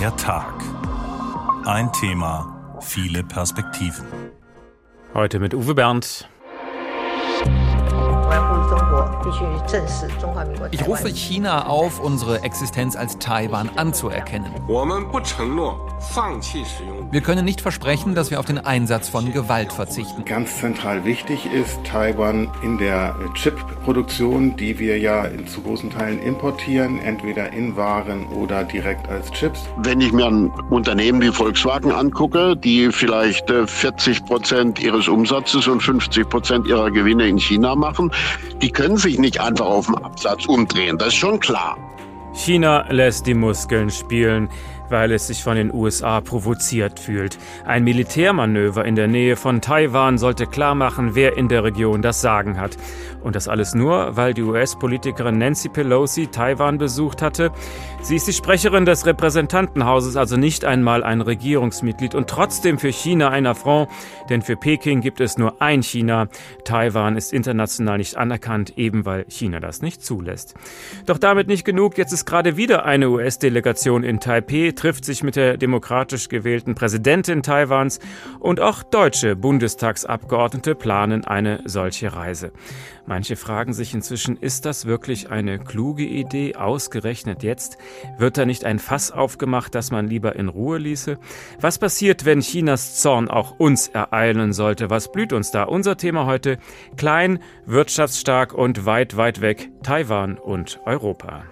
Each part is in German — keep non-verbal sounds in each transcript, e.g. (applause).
Der Tag. Ein Thema, viele Perspektiven. Heute mit Uwe Bernd. Ich rufe China auf, unsere Existenz als Taiwan anzuerkennen. Wir können nicht versprechen, dass wir auf den Einsatz von Gewalt verzichten. Ganz zentral wichtig ist Taiwan in der Chip-Produktion, die wir ja zu großen Teilen importieren, entweder in Waren oder direkt als Chips. Wenn ich mir ein Unternehmen wie Volkswagen angucke, die vielleicht 40 äh, Prozent ihres Umsatzes und 50 Prozent ihrer Gewinne in China machen, die können sich nicht einfach auf den Absatz umdrehen. Das ist schon klar. China lässt die Muskeln spielen weil es sich von den USA provoziert fühlt. Ein Militärmanöver in der Nähe von Taiwan sollte klarmachen, wer in der Region das Sagen hat. Und das alles nur, weil die US-Politikerin Nancy Pelosi Taiwan besucht hatte. Sie ist die Sprecherin des Repräsentantenhauses, also nicht einmal ein Regierungsmitglied und trotzdem für China ein Affront, denn für Peking gibt es nur ein China. Taiwan ist international nicht anerkannt, eben weil China das nicht zulässt. Doch damit nicht genug. Jetzt ist gerade wieder eine US-Delegation in Taipei trifft sich mit der demokratisch gewählten Präsidentin Taiwans und auch deutsche Bundestagsabgeordnete planen eine solche Reise. Manche fragen sich inzwischen, ist das wirklich eine kluge Idee, ausgerechnet jetzt? Wird da nicht ein Fass aufgemacht, das man lieber in Ruhe ließe? Was passiert, wenn Chinas Zorn auch uns ereilen sollte? Was blüht uns da? Unser Thema heute klein, wirtschaftsstark und weit, weit weg Taiwan und Europa.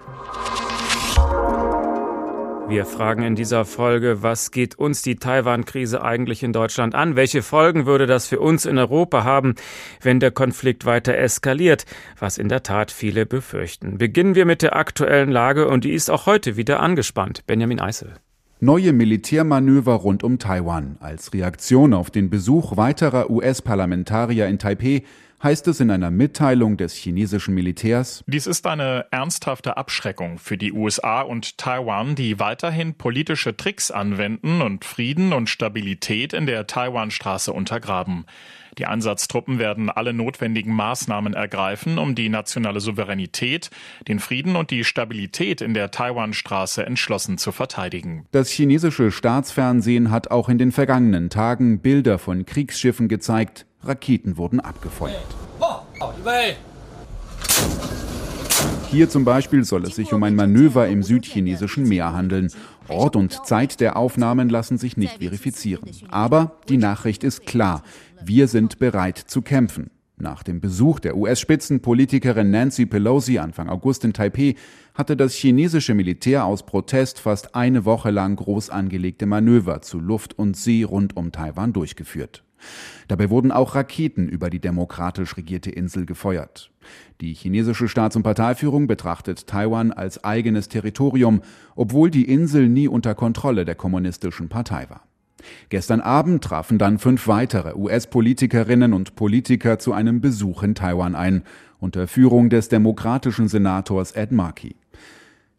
Wir fragen in dieser Folge, was geht uns die Taiwan-Krise eigentlich in Deutschland an? Welche Folgen würde das für uns in Europa haben, wenn der Konflikt weiter eskaliert? Was in der Tat viele befürchten. Beginnen wir mit der aktuellen Lage und die ist auch heute wieder angespannt. Benjamin Eisel. Neue Militärmanöver rund um Taiwan als Reaktion auf den Besuch weiterer US-Parlamentarier in Taipei heißt es in einer Mitteilung des chinesischen Militärs. Dies ist eine ernsthafte Abschreckung für die USA und Taiwan, die weiterhin politische Tricks anwenden und Frieden und Stabilität in der Taiwanstraße untergraben. Die Einsatztruppen werden alle notwendigen Maßnahmen ergreifen, um die nationale Souveränität, den Frieden und die Stabilität in der Taiwanstraße entschlossen zu verteidigen. Das chinesische Staatsfernsehen hat auch in den vergangenen Tagen Bilder von Kriegsschiffen gezeigt, Raketen wurden abgefeuert. Hier zum Beispiel soll es sich um ein Manöver im südchinesischen Meer handeln. Ort und Zeit der Aufnahmen lassen sich nicht verifizieren. Aber die Nachricht ist klar. Wir sind bereit zu kämpfen. Nach dem Besuch der US-Spitzenpolitikerin Nancy Pelosi Anfang August in Taipei hatte das chinesische Militär aus Protest fast eine Woche lang groß angelegte Manöver zu Luft und See rund um Taiwan durchgeführt. Dabei wurden auch Raketen über die demokratisch regierte Insel gefeuert. Die chinesische Staats- und Parteiführung betrachtet Taiwan als eigenes Territorium, obwohl die Insel nie unter Kontrolle der kommunistischen Partei war. Gestern Abend trafen dann fünf weitere US-Politikerinnen und Politiker zu einem Besuch in Taiwan ein, unter Führung des demokratischen Senators Ed Markey.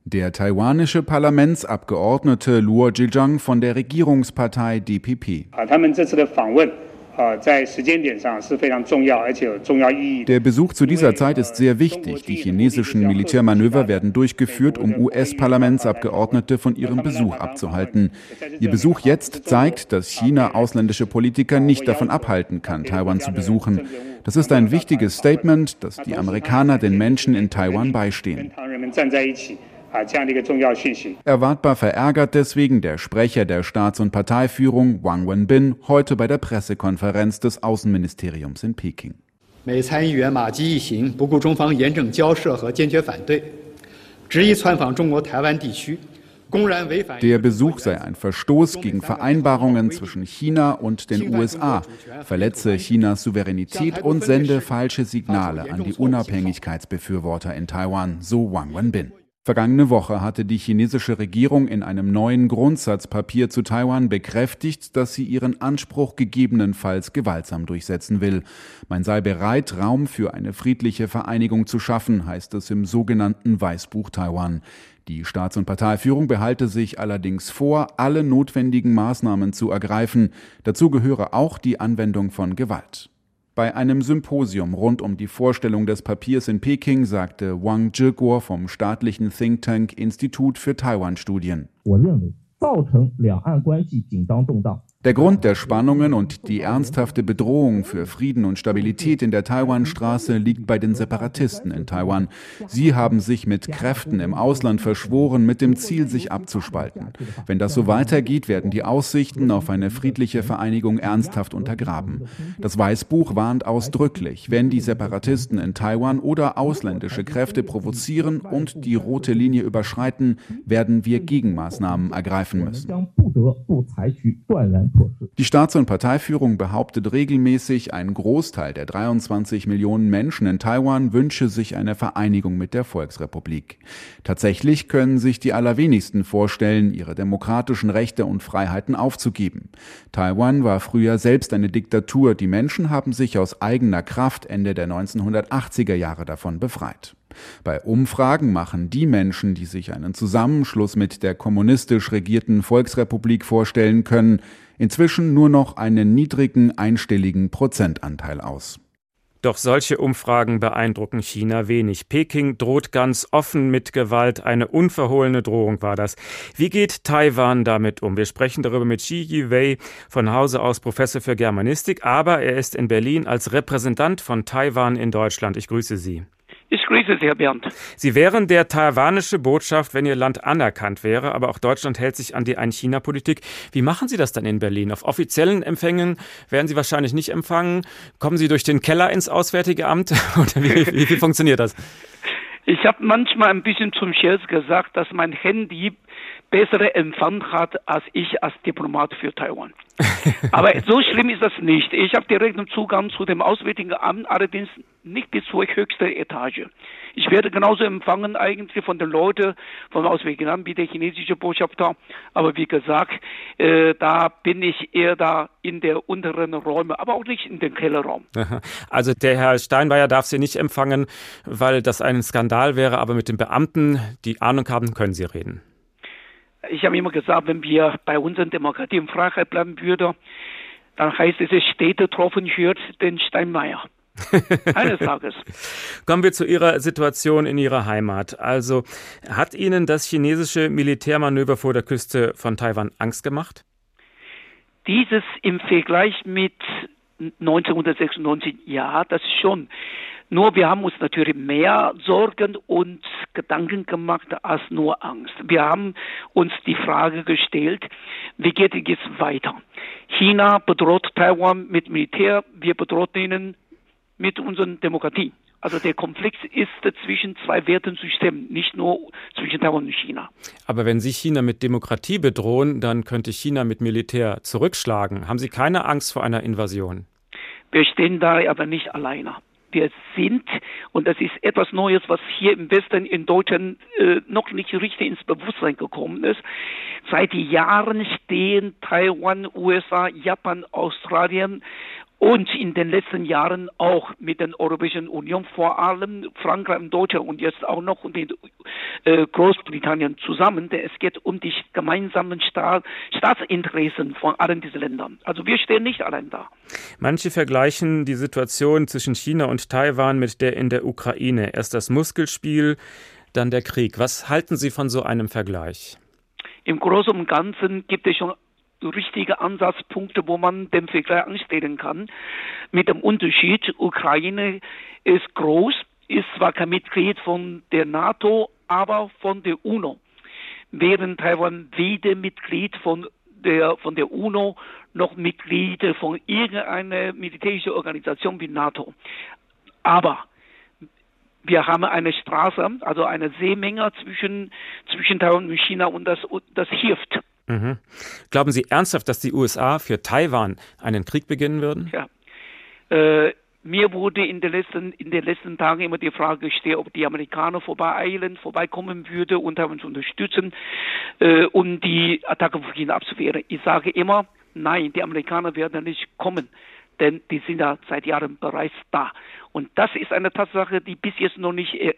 Der taiwanische Parlamentsabgeordnete Luo Zhejiang von der Regierungspartei DPP. Der Besuch zu dieser Zeit ist sehr wichtig. Die chinesischen Militärmanöver werden durchgeführt, um US-Parlamentsabgeordnete von ihrem Besuch abzuhalten. Ihr Besuch jetzt zeigt, dass China ausländische Politiker nicht davon abhalten kann, Taiwan zu besuchen. Das ist ein wichtiges Statement, dass die Amerikaner den Menschen in Taiwan beistehen. Erwartbar verärgert deswegen der Sprecher der Staats- und Parteiführung Wang Wenbin heute bei der Pressekonferenz des Außenministeriums in Peking. Der Besuch sei ein Verstoß gegen Vereinbarungen zwischen China und den USA, verletze Chinas Souveränität und sende falsche Signale an die Unabhängigkeitsbefürworter in Taiwan, so Wang Wenbin. Vergangene Woche hatte die chinesische Regierung in einem neuen Grundsatzpapier zu Taiwan bekräftigt, dass sie ihren Anspruch gegebenenfalls gewaltsam durchsetzen will. Man sei bereit, Raum für eine friedliche Vereinigung zu schaffen, heißt es im sogenannten Weißbuch Taiwan. Die Staats- und Parteiführung behalte sich allerdings vor, alle notwendigen Maßnahmen zu ergreifen. Dazu gehöre auch die Anwendung von Gewalt. Bei einem Symposium rund um die Vorstellung des Papiers in Peking sagte Wang Zhiguo vom staatlichen Think Tank Institut für Taiwan-Studien. Der Grund der Spannungen und die ernsthafte Bedrohung für Frieden und Stabilität in der Taiwanstraße liegt bei den Separatisten in Taiwan. Sie haben sich mit Kräften im Ausland verschworen, mit dem Ziel, sich abzuspalten. Wenn das so weitergeht, werden die Aussichten auf eine friedliche Vereinigung ernsthaft untergraben. Das Weißbuch warnt ausdrücklich, wenn die Separatisten in Taiwan oder ausländische Kräfte provozieren und die rote Linie überschreiten, werden wir Gegenmaßnahmen ergreifen müssen. Die Staats- und Parteiführung behauptet regelmäßig, ein Großteil der 23 Millionen Menschen in Taiwan wünsche sich eine Vereinigung mit der Volksrepublik. Tatsächlich können sich die allerwenigsten vorstellen, ihre demokratischen Rechte und Freiheiten aufzugeben. Taiwan war früher selbst eine Diktatur, die Menschen haben sich aus eigener Kraft Ende der 1980er Jahre davon befreit. Bei Umfragen machen die Menschen, die sich einen Zusammenschluss mit der kommunistisch regierten Volksrepublik vorstellen können, inzwischen nur noch einen niedrigen einstelligen Prozentanteil aus. Doch solche Umfragen beeindrucken China wenig. Peking droht ganz offen mit Gewalt. Eine unverhohlene Drohung war das. Wie geht Taiwan damit um? Wir sprechen darüber mit Xi Yiwei, von Hause aus Professor für Germanistik, aber er ist in Berlin als Repräsentant von Taiwan in Deutschland. Ich grüße Sie. Ich grüße Sie, Herr Bernd. Sie wären der taiwanische Botschaft, wenn Ihr Land anerkannt wäre, aber auch Deutschland hält sich an die Ein-China-Politik. Wie machen Sie das dann in Berlin? Auf offiziellen Empfängen werden Sie wahrscheinlich nicht empfangen. Kommen Sie durch den Keller ins Auswärtige Amt? (laughs) Oder wie, wie, wie funktioniert das? Ich habe manchmal ein bisschen zum Scherz gesagt, dass mein Handy bessere Empfang hat als ich als Diplomat für Taiwan. (laughs) Aber so schlimm ist das nicht. Ich habe direkten Zugang zu dem Auswärtigen Amt, allerdings nicht bis zur höchsten Etage. Ich werde genauso empfangen eigentlich von den Leuten vom Auswärtigen Amt wie der chinesische Botschafter. Aber wie gesagt, äh, da bin ich eher da in der unteren Räume, aber auch nicht in den Kellerraum. Also der Herr Steinmeier darf Sie nicht empfangen, weil das ein Skandal wäre, aber mit den Beamten, die Ahnung haben, können Sie reden. Ich habe immer gesagt, wenn wir bei unserer Demokratie und Freiheit bleiben würden, dann heißt es, Städte troffen hört den Steinmeier. (laughs) Eines Tages. Kommen wir zu Ihrer Situation in Ihrer Heimat. Also hat Ihnen das chinesische Militärmanöver vor der Küste von Taiwan Angst gemacht? Dieses im Vergleich mit 1996, ja, das schon. Nur wir haben uns natürlich mehr Sorgen und Gedanken gemacht als nur Angst. Wir haben uns die Frage gestellt, wie geht es jetzt weiter? China bedroht Taiwan mit Militär, wir bedrohen ihnen mit unserer Demokratie. Also der Konflikt ist zwischen zwei Wertensystemen, nicht nur zwischen Taiwan und China. Aber wenn Sie China mit Demokratie bedrohen, dann könnte China mit Militär zurückschlagen. Haben Sie keine Angst vor einer Invasion? Wir stehen da aber nicht alleine wir sind, und das ist etwas Neues, was hier im Westen in Deutschland äh, noch nicht richtig ins Bewusstsein gekommen ist. Seit Jahren stehen Taiwan, USA, Japan, Australien und in den letzten Jahren auch mit der Europäischen Union, vor allem Frankreich und Deutschland und jetzt auch noch mit äh, Großbritannien zusammen, denn es geht um die gemeinsamen Staat, Staatsinteressen von allen diesen Ländern. Also wir stehen nicht allein da. Manche vergleichen die Situation zwischen China und Taiwan mit der in der Ukraine. Erst das Muskelspiel, dann der Krieg. Was halten Sie von so einem Vergleich? Im Großen und Ganzen gibt es schon richtige Ansatzpunkte, wo man den Vergleich anstellen kann. Mit dem Unterschied, Ukraine ist groß, ist zwar kein Mitglied von der NATO, aber von der UNO. Während Taiwan weder Mitglied von der, von der UNO noch Mitglied von irgendeiner militärischen Organisation wie NATO. Aber wir haben eine Straße, also eine Seemenge zwischen, zwischen Taiwan und China und das, das hilft. Mhm. Glauben Sie ernsthaft, dass die USA für Taiwan einen Krieg beginnen würden? Ja. Äh, mir wurde in den, letzten, in den letzten Tagen immer die Frage gestellt, ob die Amerikaner vorbeieilen, vorbeikommen würde und uns unterstützen, äh, um die Attacke von China abzuwehren. Ich sage immer, nein, die Amerikaner werden nicht kommen denn die sind ja seit Jahren bereits da. Und das ist eine Tatsache, die bis jetzt noch nicht äh,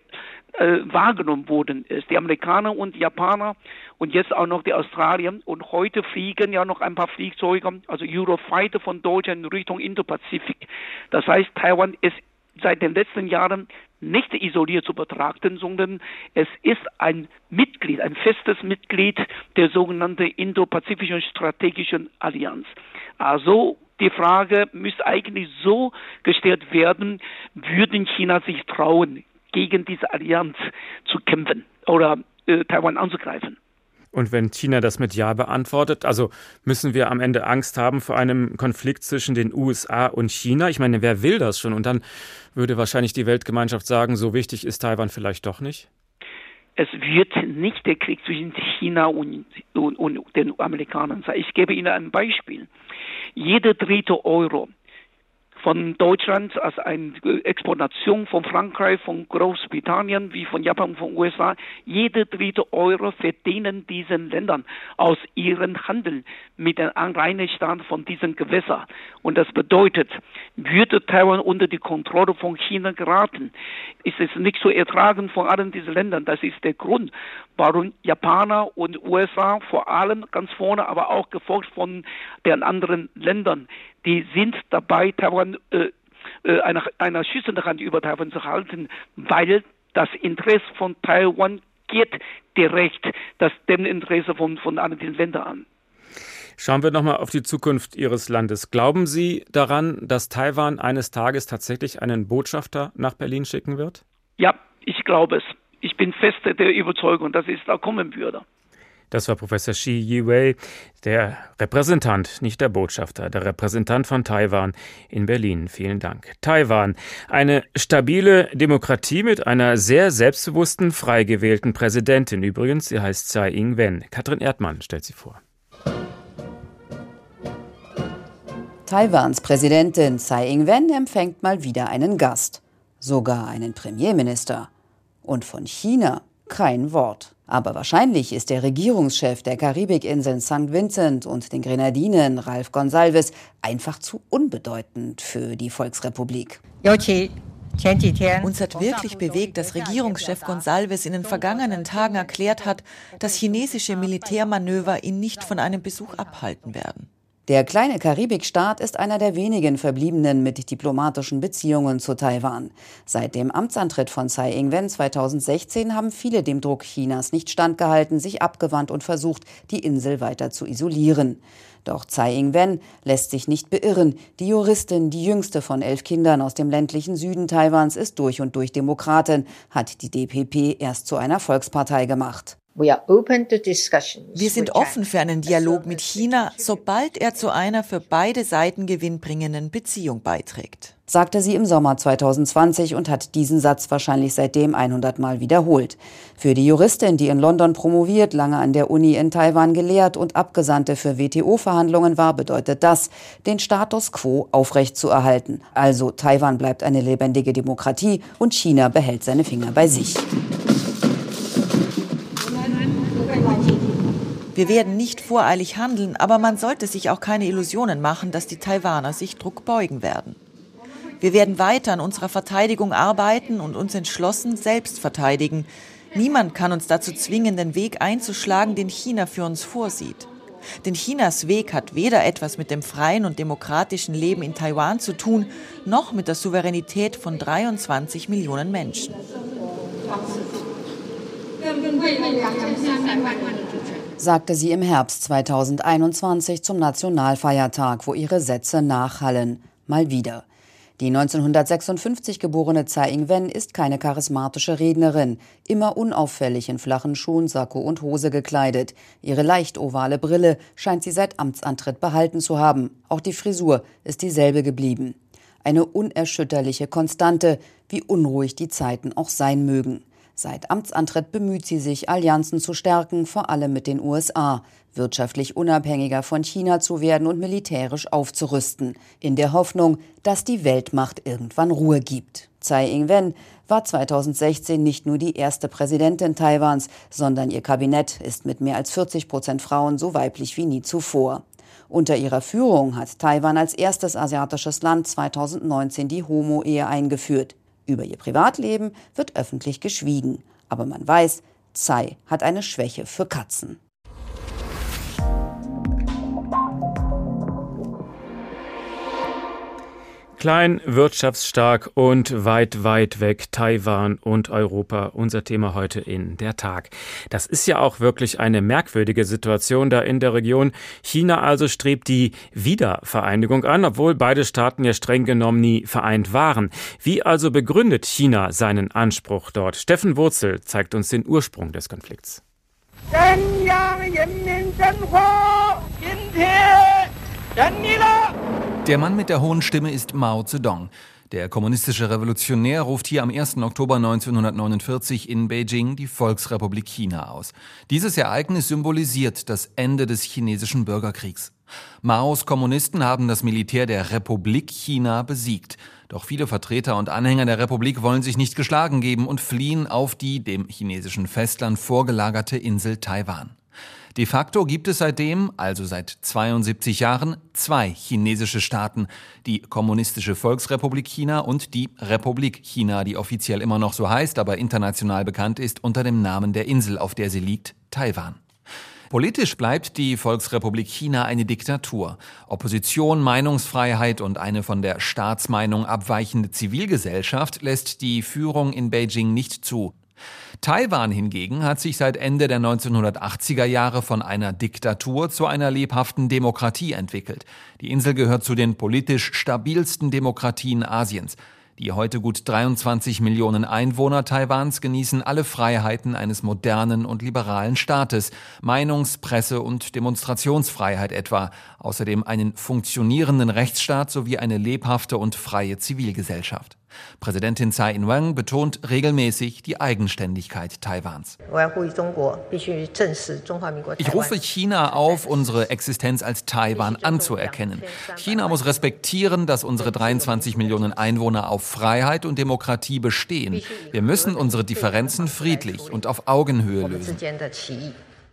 äh, wahrgenommen worden ist. Die Amerikaner und die Japaner und jetzt auch noch die Australier und heute fliegen ja noch ein paar Flugzeuge, also Eurofighter von Deutschland in Richtung Indo-Pazifik. Das heißt, Taiwan ist seit den letzten Jahren nicht isoliert zu betrachten, sondern es ist ein Mitglied, ein festes Mitglied der sogenannten Indo-Pazifischen Strategischen Allianz. Also die Frage müsste eigentlich so gestellt werden, würden China sich trauen, gegen diese Allianz zu kämpfen oder äh, Taiwan anzugreifen? Und wenn China das mit Ja beantwortet, also müssen wir am Ende Angst haben vor einem Konflikt zwischen den USA und China? Ich meine, wer will das schon? Und dann würde wahrscheinlich die Weltgemeinschaft sagen, so wichtig ist Taiwan vielleicht doch nicht? Es wird nicht der Krieg zwischen China und, und, und den Amerikanern sein. Ich gebe Ihnen ein Beispiel. Jeder dritte Euro, von Deutschland als eine Exportation von Frankreich, von Großbritannien, wie von Japan, von USA. Jede dritte Euro verdienen diesen Ländern aus ihrem Handel mit dem Anreinigstand von diesen Gewässern. Und das bedeutet, würde Taiwan unter die Kontrolle von China geraten, ist es nicht zu ertragen von allen diesen Ländern. Das ist der Grund, warum Japaner und USA vor allem ganz vorne, aber auch gefolgt von den anderen Ländern die sind dabei, Taiwan äh, äh, einer, einer schützenden Hand über Taiwan zu halten, weil das Interesse von Taiwan geht direkt das dem Interesse von, von anderen Ländern an. Schauen wir nochmal auf die Zukunft Ihres Landes. Glauben Sie daran, dass Taiwan eines Tages tatsächlich einen Botschafter nach Berlin schicken wird? Ja, ich glaube es. Ich bin fest der Überzeugung, dass es da kommen würde. Das war Professor Shi Yiwei, der Repräsentant, nicht der Botschafter, der Repräsentant von Taiwan in Berlin. Vielen Dank. Taiwan, eine stabile Demokratie mit einer sehr selbstbewussten, frei gewählten Präsidentin. Übrigens, sie heißt Tsai Ing-wen. Katrin Erdmann stellt sie vor. Taiwans Präsidentin Tsai Ing-wen empfängt mal wieder einen Gast, sogar einen Premierminister. Und von China kein Wort. Aber wahrscheinlich ist der Regierungschef der Karibikinseln St. Vincent und den Grenadinen, Ralph Gonsalves, einfach zu unbedeutend für die Volksrepublik. Uns hat wirklich bewegt, dass Regierungschef Gonsalves in den vergangenen Tagen erklärt hat, dass chinesische Militärmanöver ihn nicht von einem Besuch abhalten werden. Der kleine Karibikstaat ist einer der wenigen verbliebenen mit diplomatischen Beziehungen zu Taiwan. Seit dem Amtsantritt von Tsai Ing-wen 2016 haben viele dem Druck Chinas nicht standgehalten, sich abgewandt und versucht, die Insel weiter zu isolieren. Doch Tsai Ing-wen lässt sich nicht beirren. Die Juristin, die jüngste von elf Kindern aus dem ländlichen Süden Taiwans, ist durch und durch Demokratin, hat die DPP erst zu einer Volkspartei gemacht. Wir sind offen für einen Dialog mit China, sobald er zu einer für beide Seiten gewinnbringenden Beziehung beiträgt. Sagte sie im Sommer 2020 und hat diesen Satz wahrscheinlich seitdem 100 Mal wiederholt. Für die Juristin, die in London promoviert, lange an der Uni in Taiwan gelehrt und Abgesandte für WTO-Verhandlungen war, bedeutet das, den Status quo aufrechtzuerhalten. Also Taiwan bleibt eine lebendige Demokratie und China behält seine Finger bei sich. Wir werden nicht voreilig handeln, aber man sollte sich auch keine Illusionen machen, dass die Taiwaner sich Druck beugen werden. Wir werden weiter an unserer Verteidigung arbeiten und uns entschlossen selbst verteidigen. Niemand kann uns dazu zwingen, den Weg einzuschlagen, den China für uns vorsieht. Denn Chinas Weg hat weder etwas mit dem freien und demokratischen Leben in Taiwan zu tun, noch mit der Souveränität von 23 Millionen Menschen sagte sie im Herbst 2021 zum Nationalfeiertag, wo ihre Sätze nachhallen. Mal wieder. Die 1956 geborene Tsai Ing-wen ist keine charismatische Rednerin, immer unauffällig in flachen Schuhen, Sakko und Hose gekleidet. Ihre leicht ovale Brille scheint sie seit Amtsantritt behalten zu haben. Auch die Frisur ist dieselbe geblieben. Eine unerschütterliche Konstante, wie unruhig die Zeiten auch sein mögen. Seit Amtsantritt bemüht sie sich, Allianzen zu stärken, vor allem mit den USA, wirtschaftlich unabhängiger von China zu werden und militärisch aufzurüsten, in der Hoffnung, dass die Weltmacht irgendwann Ruhe gibt. Tsai Ing-wen war 2016 nicht nur die erste Präsidentin Taiwans, sondern ihr Kabinett ist mit mehr als 40 Prozent Frauen so weiblich wie nie zuvor. Unter ihrer Führung hat Taiwan als erstes asiatisches Land 2019 die Homo-Ehe eingeführt. Über ihr Privatleben wird öffentlich geschwiegen. Aber man weiß, Tsai hat eine Schwäche für Katzen. Klein, wirtschaftsstark und weit, weit weg Taiwan und Europa. Unser Thema heute in der Tag. Das ist ja auch wirklich eine merkwürdige Situation da in der Region. China also strebt die Wiedervereinigung an, obwohl beide Staaten ja streng genommen nie vereint waren. Wie also begründet China seinen Anspruch dort? Steffen Wurzel zeigt uns den Ursprung des Konflikts. Der Mann mit der hohen Stimme ist Mao Zedong. Der kommunistische Revolutionär ruft hier am 1. Oktober 1949 in Beijing die Volksrepublik China aus. Dieses Ereignis symbolisiert das Ende des chinesischen Bürgerkriegs. Maos Kommunisten haben das Militär der Republik China besiegt. Doch viele Vertreter und Anhänger der Republik wollen sich nicht geschlagen geben und fliehen auf die dem chinesischen Festland vorgelagerte Insel Taiwan. De facto gibt es seitdem, also seit 72 Jahren, zwei chinesische Staaten, die Kommunistische Volksrepublik China und die Republik China, die offiziell immer noch so heißt, aber international bekannt ist unter dem Namen der Insel, auf der sie liegt, Taiwan. Politisch bleibt die Volksrepublik China eine Diktatur. Opposition, Meinungsfreiheit und eine von der Staatsmeinung abweichende Zivilgesellschaft lässt die Führung in Beijing nicht zu. Taiwan hingegen hat sich seit Ende der 1980er Jahre von einer Diktatur zu einer lebhaften Demokratie entwickelt. Die Insel gehört zu den politisch stabilsten Demokratien Asiens. Die heute gut 23 Millionen Einwohner Taiwans genießen alle Freiheiten eines modernen und liberalen Staates, Meinungs-, Presse- und Demonstrationsfreiheit etwa, außerdem einen funktionierenden Rechtsstaat sowie eine lebhafte und freie Zivilgesellschaft. Präsidentin Tsai Ing-wen betont regelmäßig die Eigenständigkeit Taiwans. Ich rufe China auf, unsere Existenz als Taiwan anzuerkennen. China muss respektieren, dass unsere 23 Millionen Einwohner auf Freiheit und Demokratie bestehen. Wir müssen unsere Differenzen friedlich und auf Augenhöhe lösen.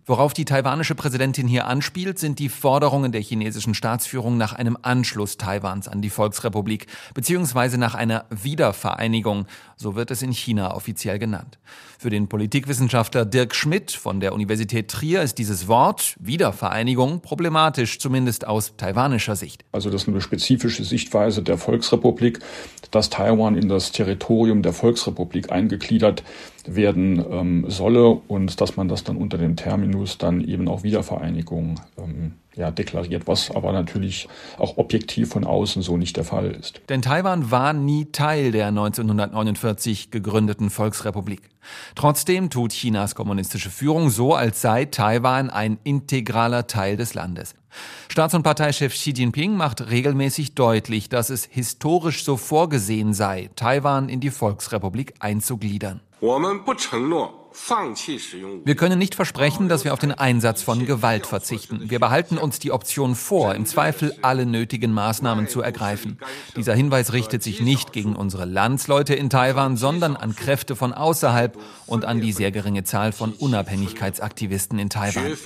Worauf die taiwanische Präsidentin hier anspielt, sind die Forderungen der chinesischen Staatsführung nach einem Anschluss Taiwans an die Volksrepublik beziehungsweise nach einer Wiedervereinigung, so wird es in China offiziell genannt. Für den Politikwissenschaftler Dirk Schmidt von der Universität Trier ist dieses Wort Wiedervereinigung problematisch, zumindest aus taiwanischer Sicht. Also das ist eine spezifische Sichtweise der Volksrepublik, dass Taiwan in das Territorium der Volksrepublik eingegliedert werden ähm, solle und dass man das dann unter dem Terminus dann eben auch Wiedervereinigung ähm, ja, deklariert, was aber natürlich auch objektiv von außen so nicht der Fall ist. Denn Taiwan war nie Teil der 1949 gegründeten Volksrepublik. Trotzdem tut Chinas kommunistische Führung so, als sei Taiwan ein integraler Teil des Landes. Staats- und Parteichef Xi Jinping macht regelmäßig deutlich, dass es historisch so vorgesehen sei, Taiwan in die Volksrepublik einzugliedern. Wir können nicht versprechen, dass wir auf den Einsatz von Gewalt verzichten. Wir behalten uns die Option vor, im Zweifel alle nötigen Maßnahmen zu ergreifen. Dieser Hinweis richtet sich nicht gegen unsere Landsleute in Taiwan, sondern an Kräfte von außerhalb und an die sehr geringe Zahl von Unabhängigkeitsaktivisten in Taiwan.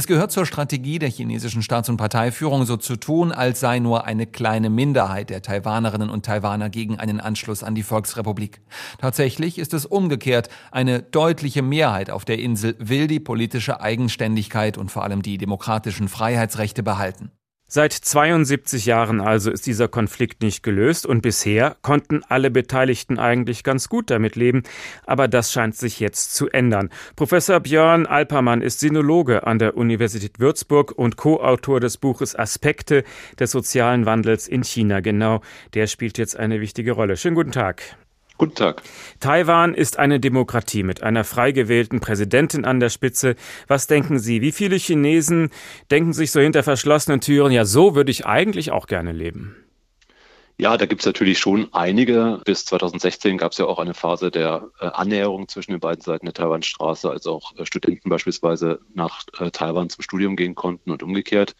Es gehört zur Strategie der chinesischen Staats- und Parteiführung, so zu tun, als sei nur eine kleine Minderheit der Taiwanerinnen und Taiwaner gegen einen Anschluss an die Volksrepublik. Tatsächlich ist es umgekehrt. Eine deutliche Mehrheit auf der Insel will die politische Eigenständigkeit und vor allem die demokratischen Freiheitsrechte behalten. Seit 72 Jahren also ist dieser Konflikt nicht gelöst und bisher konnten alle Beteiligten eigentlich ganz gut damit leben, aber das scheint sich jetzt zu ändern. Professor Björn Alpermann ist Sinologe an der Universität Würzburg und Co-Autor des Buches Aspekte des sozialen Wandels in China. Genau, der spielt jetzt eine wichtige Rolle. Schönen guten Tag. Guten Tag. Taiwan ist eine Demokratie mit einer frei gewählten Präsidentin an der Spitze. Was denken Sie? Wie viele Chinesen denken sich so hinter verschlossenen Türen, ja, so würde ich eigentlich auch gerne leben? Ja, da gibt es natürlich schon einige. Bis 2016 gab es ja auch eine Phase der äh, Annäherung zwischen den beiden Seiten der Taiwanstraße, als auch äh, Studenten beispielsweise nach äh, Taiwan zum Studium gehen konnten und umgekehrt.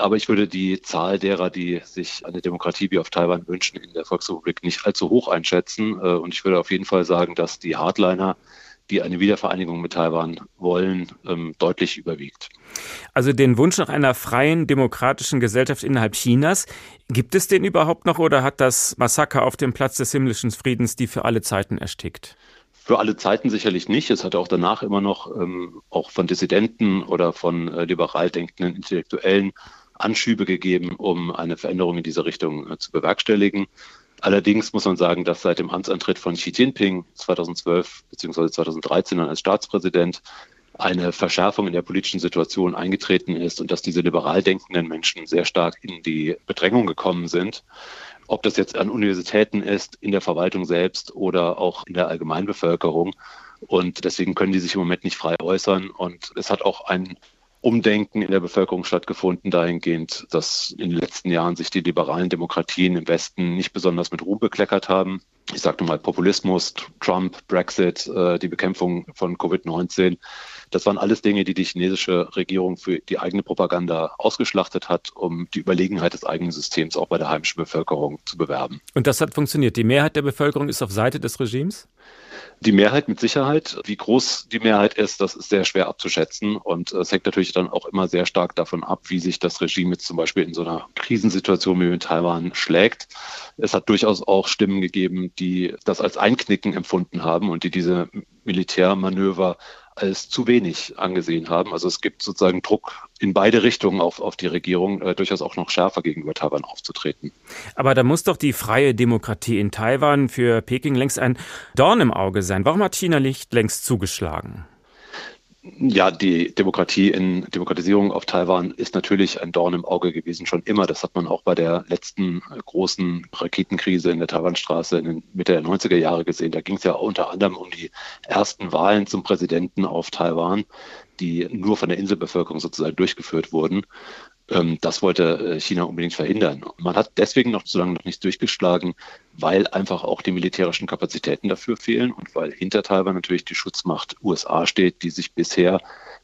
Aber ich würde die Zahl derer, die sich eine Demokratie wie auf Taiwan wünschen, in der Volksrepublik nicht allzu hoch einschätzen. Äh, und ich würde auf jeden Fall sagen, dass die Hardliner, die eine Wiedervereinigung mit Taiwan wollen, ähm, deutlich überwiegt. Also den Wunsch nach einer freien, demokratischen Gesellschaft innerhalb Chinas, gibt es den überhaupt noch oder hat das Massaker auf dem Platz des himmlischen Friedens die für alle Zeiten erstickt? Für alle Zeiten sicherlich nicht. Es hat auch danach immer noch ähm, auch von Dissidenten oder von äh, liberal denkenden Intellektuellen Anschübe gegeben, um eine Veränderung in diese Richtung äh, zu bewerkstelligen. Allerdings muss man sagen, dass seit dem Amtsantritt von Xi Jinping 2012 bzw. 2013 dann als Staatspräsident eine Verschärfung in der politischen Situation eingetreten ist und dass diese liberal denkenden Menschen sehr stark in die Bedrängung gekommen sind. Ob das jetzt an Universitäten ist, in der Verwaltung selbst oder auch in der Allgemeinbevölkerung. Und deswegen können die sich im Moment nicht frei äußern. Und es hat auch ein Umdenken in der Bevölkerung stattgefunden, dahingehend, dass in den letzten Jahren sich die liberalen Demokratien im Westen nicht besonders mit Ruhm bekleckert haben. Ich sagte mal Populismus, Trump, Brexit, äh, die Bekämpfung von Covid-19. Das waren alles Dinge, die die chinesische Regierung für die eigene Propaganda ausgeschlachtet hat, um die Überlegenheit des eigenen Systems auch bei der heimischen Bevölkerung zu bewerben. Und das hat funktioniert. Die Mehrheit der Bevölkerung ist auf Seite des Regimes? Die Mehrheit mit Sicherheit. Wie groß die Mehrheit ist, das ist sehr schwer abzuschätzen. Und es hängt natürlich dann auch immer sehr stark davon ab, wie sich das Regime jetzt zum Beispiel in so einer Krisensituation wie in Taiwan schlägt. Es hat durchaus auch Stimmen gegeben, die das als Einknicken empfunden haben und die diese Militärmanöver als zu wenig angesehen haben. Also es gibt sozusagen Druck in beide Richtungen auf, auf die Regierung, äh, durchaus auch noch schärfer gegenüber Taiwan aufzutreten. Aber da muss doch die freie Demokratie in Taiwan für Peking längst ein Dorn im Auge sein. Warum hat China nicht längst zugeschlagen? Ja, die Demokratie in Demokratisierung auf Taiwan ist natürlich ein Dorn im Auge gewesen, schon immer. Das hat man auch bei der letzten großen Raketenkrise in der Taiwanstraße in den Mitte der 90er Jahre gesehen. Da ging es ja unter anderem um die ersten Wahlen zum Präsidenten auf Taiwan, die nur von der Inselbevölkerung sozusagen durchgeführt wurden. Ähm, das wollte äh, China unbedingt verhindern. Man hat deswegen noch so lange noch nicht durchgeschlagen, weil einfach auch die militärischen Kapazitäten dafür fehlen und weil hinter Taiwan natürlich die Schutzmacht USA steht, die sich bisher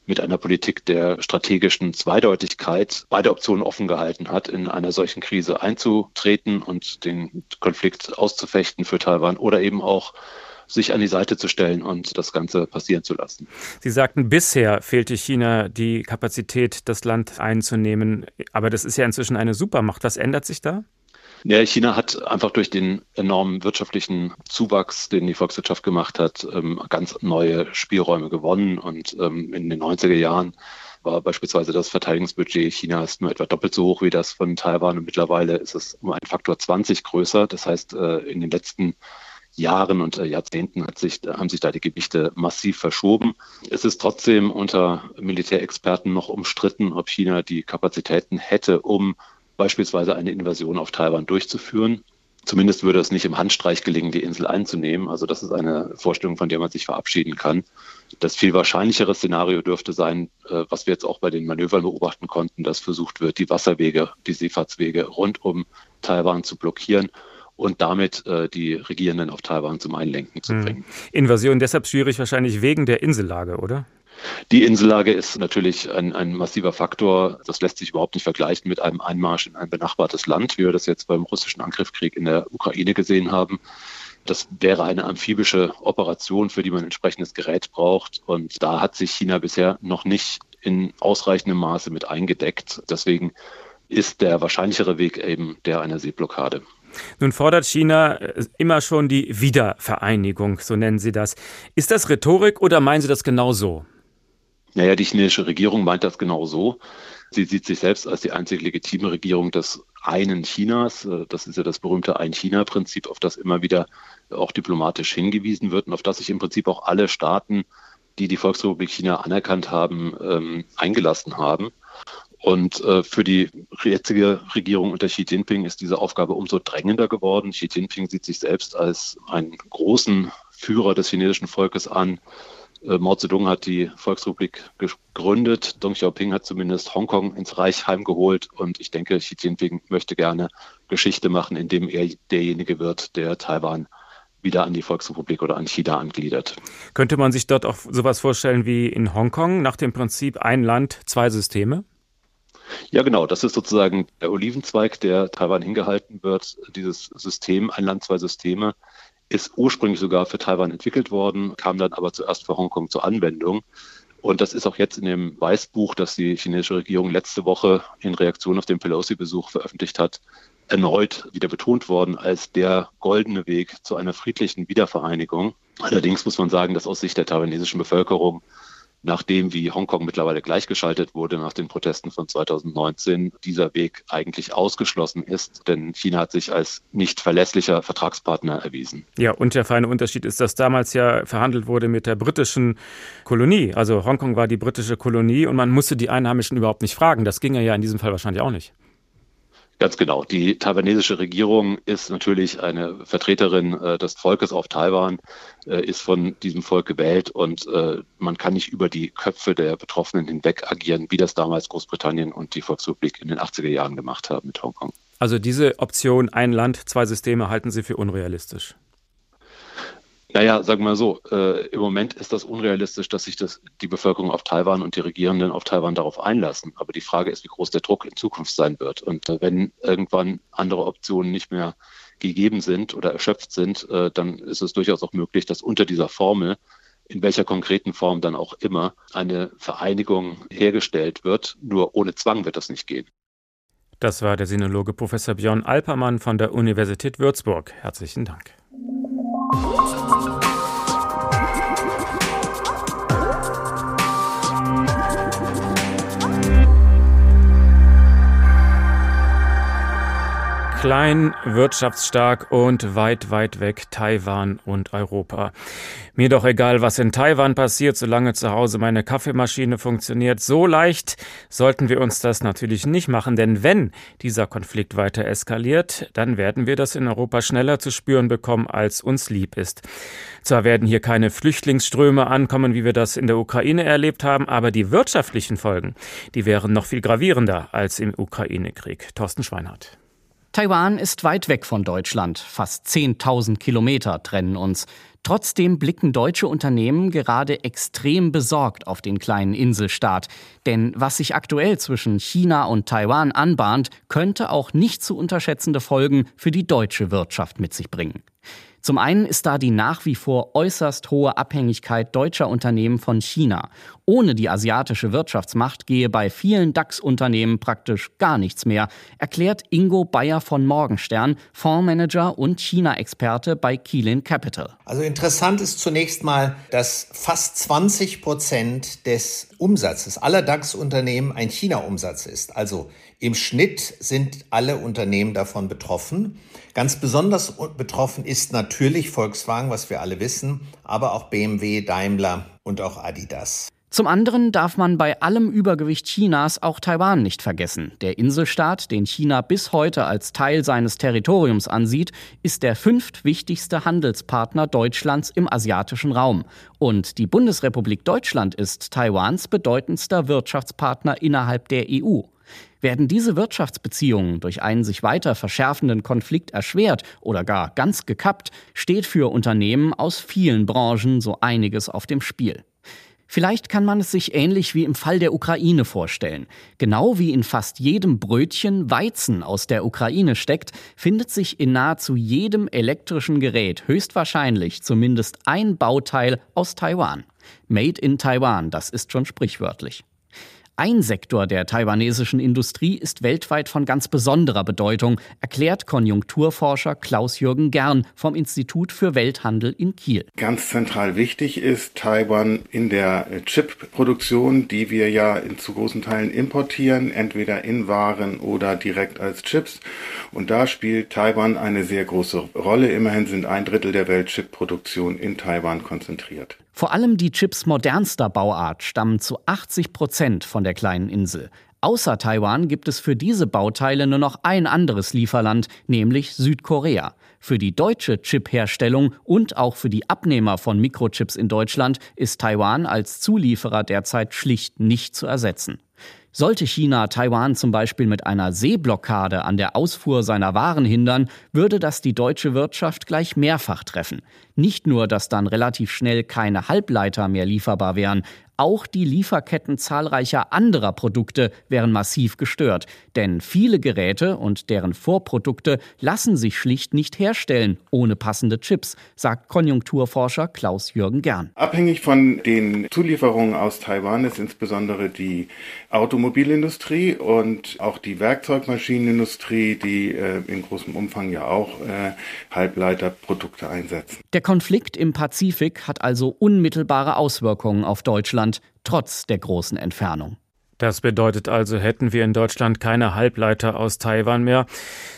mit einer Politik der strategischen Zweideutigkeit beide Optionen offen gehalten hat, in einer solchen Krise einzutreten und den Konflikt auszufechten für Taiwan oder eben auch sich an die Seite zu stellen und das Ganze passieren zu lassen. Sie sagten, bisher fehlte China die Kapazität, das Land einzunehmen. Aber das ist ja inzwischen eine Supermacht. Was ändert sich da? Ja, China hat einfach durch den enormen wirtschaftlichen Zuwachs, den die Volkswirtschaft gemacht hat, ähm, ganz neue Spielräume gewonnen. Und ähm, in den 90er Jahren war beispielsweise das Verteidigungsbudget Chinas nur etwa doppelt so hoch wie das von Taiwan und mittlerweile ist es um einen Faktor 20 größer. Das heißt, äh, in den letzten Jahren und äh, Jahrzehnten sich, haben sich da die Gewichte massiv verschoben. Es ist trotzdem unter Militärexperten noch umstritten, ob China die Kapazitäten hätte, um beispielsweise eine Invasion auf Taiwan durchzuführen. Zumindest würde es nicht im Handstreich gelingen, die Insel einzunehmen. Also das ist eine Vorstellung, von der man sich verabschieden kann. Das viel wahrscheinlichere Szenario dürfte sein, äh, was wir jetzt auch bei den Manövern beobachten konnten, dass versucht wird, die Wasserwege, die Seefahrtswege rund um Taiwan zu blockieren und damit äh, die Regierenden auf Taiwan zum Einlenken zu hm. bringen. Invasion deshalb schwierig wahrscheinlich wegen der Insellage, oder? Die Insellage ist natürlich ein, ein, massiver Faktor. Das lässt sich überhaupt nicht vergleichen mit einem Einmarsch in ein benachbartes Land, wie wir das jetzt beim russischen Angriffskrieg in der Ukraine gesehen haben. Das wäre eine amphibische Operation, für die man entsprechendes Gerät braucht. Und da hat sich China bisher noch nicht in ausreichendem Maße mit eingedeckt. Deswegen ist der wahrscheinlichere Weg eben der einer Seeblockade. Nun fordert China äh, immer schon die Wiedervereinigung, so nennen Sie das. Ist das Rhetorik oder meinen Sie das genau so? Naja, die chinesische Regierung meint das genau so. Sie sieht sich selbst als die einzige legitime Regierung des einen Chinas. Äh, das ist ja das berühmte Ein-China-Prinzip, auf das immer wieder auch diplomatisch hingewiesen wird und auf das sich im Prinzip auch alle Staaten, die die Volksrepublik China anerkannt haben, ähm, eingelassen haben. Und äh, für die jetzige Regierung unter Xi Jinping ist diese Aufgabe umso drängender geworden. Xi Jinping sieht sich selbst als einen großen Führer des chinesischen Volkes an. Äh, Mao Zedong hat die Volksrepublik gegründet. Deng Xiaoping hat zumindest Hongkong ins Reich heimgeholt. Und ich denke, Xi Jinping möchte gerne Geschichte machen, indem er derjenige wird, der Taiwan wieder an die Volksrepublik oder an China angliedert. Könnte man sich dort auch sowas vorstellen wie in Hongkong nach dem Prinzip ein Land, zwei Systeme? Ja, genau. Das ist sozusagen der Olivenzweig, der Taiwan hingehalten wird. Dieses System, ein Land, zwei Systeme, ist ursprünglich sogar für Taiwan entwickelt worden, kam dann aber zuerst für Hongkong zur Anwendung. Und das ist auch jetzt in dem Weißbuch, das die chinesische Regierung letzte Woche in Reaktion auf den Pelosi-Besuch veröffentlicht hat, erneut wieder betont worden als der goldene Weg zu einer friedlichen Wiedervereinigung. Allerdings muss man sagen, dass aus Sicht der taiwanesischen Bevölkerung nachdem wie Hongkong mittlerweile gleichgeschaltet wurde nach den Protesten von 2019, dieser Weg eigentlich ausgeschlossen ist, denn China hat sich als nicht verlässlicher Vertragspartner erwiesen. Ja, und der feine Unterschied ist, dass damals ja verhandelt wurde mit der britischen Kolonie. Also Hongkong war die britische Kolonie und man musste die Einheimischen überhaupt nicht fragen. Das ging ja in diesem Fall wahrscheinlich auch nicht. Ganz genau. Die taiwanesische Regierung ist natürlich eine Vertreterin äh, des Volkes auf Taiwan, äh, ist von diesem Volk gewählt und äh, man kann nicht über die Köpfe der Betroffenen hinweg agieren, wie das damals Großbritannien und die Volksrepublik in den 80er Jahren gemacht haben mit Hongkong. Also diese Option ein Land, zwei Systeme halten Sie für unrealistisch? Naja, sagen wir mal so, äh, im Moment ist das unrealistisch, dass sich das, die Bevölkerung auf Taiwan und die Regierenden auf Taiwan darauf einlassen. Aber die Frage ist, wie groß der Druck in Zukunft sein wird. Und äh, wenn irgendwann andere Optionen nicht mehr gegeben sind oder erschöpft sind, äh, dann ist es durchaus auch möglich, dass unter dieser Formel, in welcher konkreten Form dann auch immer, eine Vereinigung hergestellt wird. Nur ohne Zwang wird das nicht gehen. Das war der Sinologe Professor Björn Alpermann von der Universität Würzburg. Herzlichen Dank. Klein, wirtschaftsstark und weit, weit weg Taiwan und Europa. Mir doch egal, was in Taiwan passiert, solange zu Hause meine Kaffeemaschine funktioniert. So leicht sollten wir uns das natürlich nicht machen, denn wenn dieser Konflikt weiter eskaliert, dann werden wir das in Europa schneller zu spüren bekommen, als uns lieb ist. Zwar werden hier keine Flüchtlingsströme ankommen, wie wir das in der Ukraine erlebt haben, aber die wirtschaftlichen Folgen, die wären noch viel gravierender als im Ukraine-Krieg. Thorsten Schweinhardt. Taiwan ist weit weg von Deutschland. Fast 10.000 Kilometer trennen uns. Trotzdem blicken deutsche Unternehmen gerade extrem besorgt auf den kleinen Inselstaat. Denn was sich aktuell zwischen China und Taiwan anbahnt, könnte auch nicht zu unterschätzende Folgen für die deutsche Wirtschaft mit sich bringen. Zum einen ist da die nach wie vor äußerst hohe Abhängigkeit deutscher Unternehmen von China. Ohne die asiatische Wirtschaftsmacht gehe bei vielen DAX-Unternehmen praktisch gar nichts mehr, erklärt Ingo Bayer von Morgenstern, Fondsmanager und China-Experte bei Keelin Capital. Also interessant ist zunächst mal, dass fast 20 Prozent des Umsatzes aller DAX-Unternehmen ein China-Umsatz ist. Also im Schnitt sind alle Unternehmen davon betroffen. Ganz besonders betroffen ist natürlich Volkswagen, was wir alle wissen, aber auch BMW, Daimler und auch Adidas. Zum anderen darf man bei allem Übergewicht Chinas auch Taiwan nicht vergessen. Der Inselstaat, den China bis heute als Teil seines Territoriums ansieht, ist der fünftwichtigste Handelspartner Deutschlands im asiatischen Raum. Und die Bundesrepublik Deutschland ist Taiwans bedeutendster Wirtschaftspartner innerhalb der EU. Werden diese Wirtschaftsbeziehungen durch einen sich weiter verschärfenden Konflikt erschwert oder gar ganz gekappt, steht für Unternehmen aus vielen Branchen so einiges auf dem Spiel. Vielleicht kann man es sich ähnlich wie im Fall der Ukraine vorstellen. Genau wie in fast jedem Brötchen Weizen aus der Ukraine steckt, findet sich in nahezu jedem elektrischen Gerät höchstwahrscheinlich zumindest ein Bauteil aus Taiwan. Made in Taiwan, das ist schon sprichwörtlich. Ein Sektor der taiwanesischen Industrie ist weltweit von ganz besonderer Bedeutung, erklärt Konjunkturforscher Klaus-Jürgen Gern vom Institut für Welthandel in Kiel. Ganz zentral wichtig ist Taiwan in der Chip-Produktion, die wir ja in zu großen Teilen importieren, entweder in Waren oder direkt als Chips. Und da spielt Taiwan eine sehr große Rolle. Immerhin sind ein Drittel der Weltchip-Produktion in Taiwan konzentriert. Vor allem die Chips modernster Bauart stammen zu 80 Prozent von der kleinen Insel. Außer Taiwan gibt es für diese Bauteile nur noch ein anderes Lieferland, nämlich Südkorea. Für die deutsche Chip-Herstellung und auch für die Abnehmer von Mikrochips in Deutschland ist Taiwan als Zulieferer derzeit schlicht nicht zu ersetzen. Sollte China Taiwan zum Beispiel mit einer Seeblockade an der Ausfuhr seiner Waren hindern, würde das die deutsche Wirtschaft gleich mehrfach treffen. Nicht nur, dass dann relativ schnell keine Halbleiter mehr lieferbar wären, auch die Lieferketten zahlreicher anderer Produkte wären massiv gestört, denn viele Geräte und deren Vorprodukte lassen sich schlicht nicht herstellen ohne passende Chips, sagt Konjunkturforscher Klaus-Jürgen Gern. Abhängig von den Zulieferungen aus Taiwan ist insbesondere die Automobilindustrie und auch die Werkzeugmaschinenindustrie, die äh, in großem Umfang ja auch äh, Halbleiterprodukte einsetzen. Der Konflikt im Pazifik hat also unmittelbare Auswirkungen auf Deutschland trotz der großen Entfernung. Das bedeutet also, hätten wir in Deutschland keine Halbleiter aus Taiwan mehr.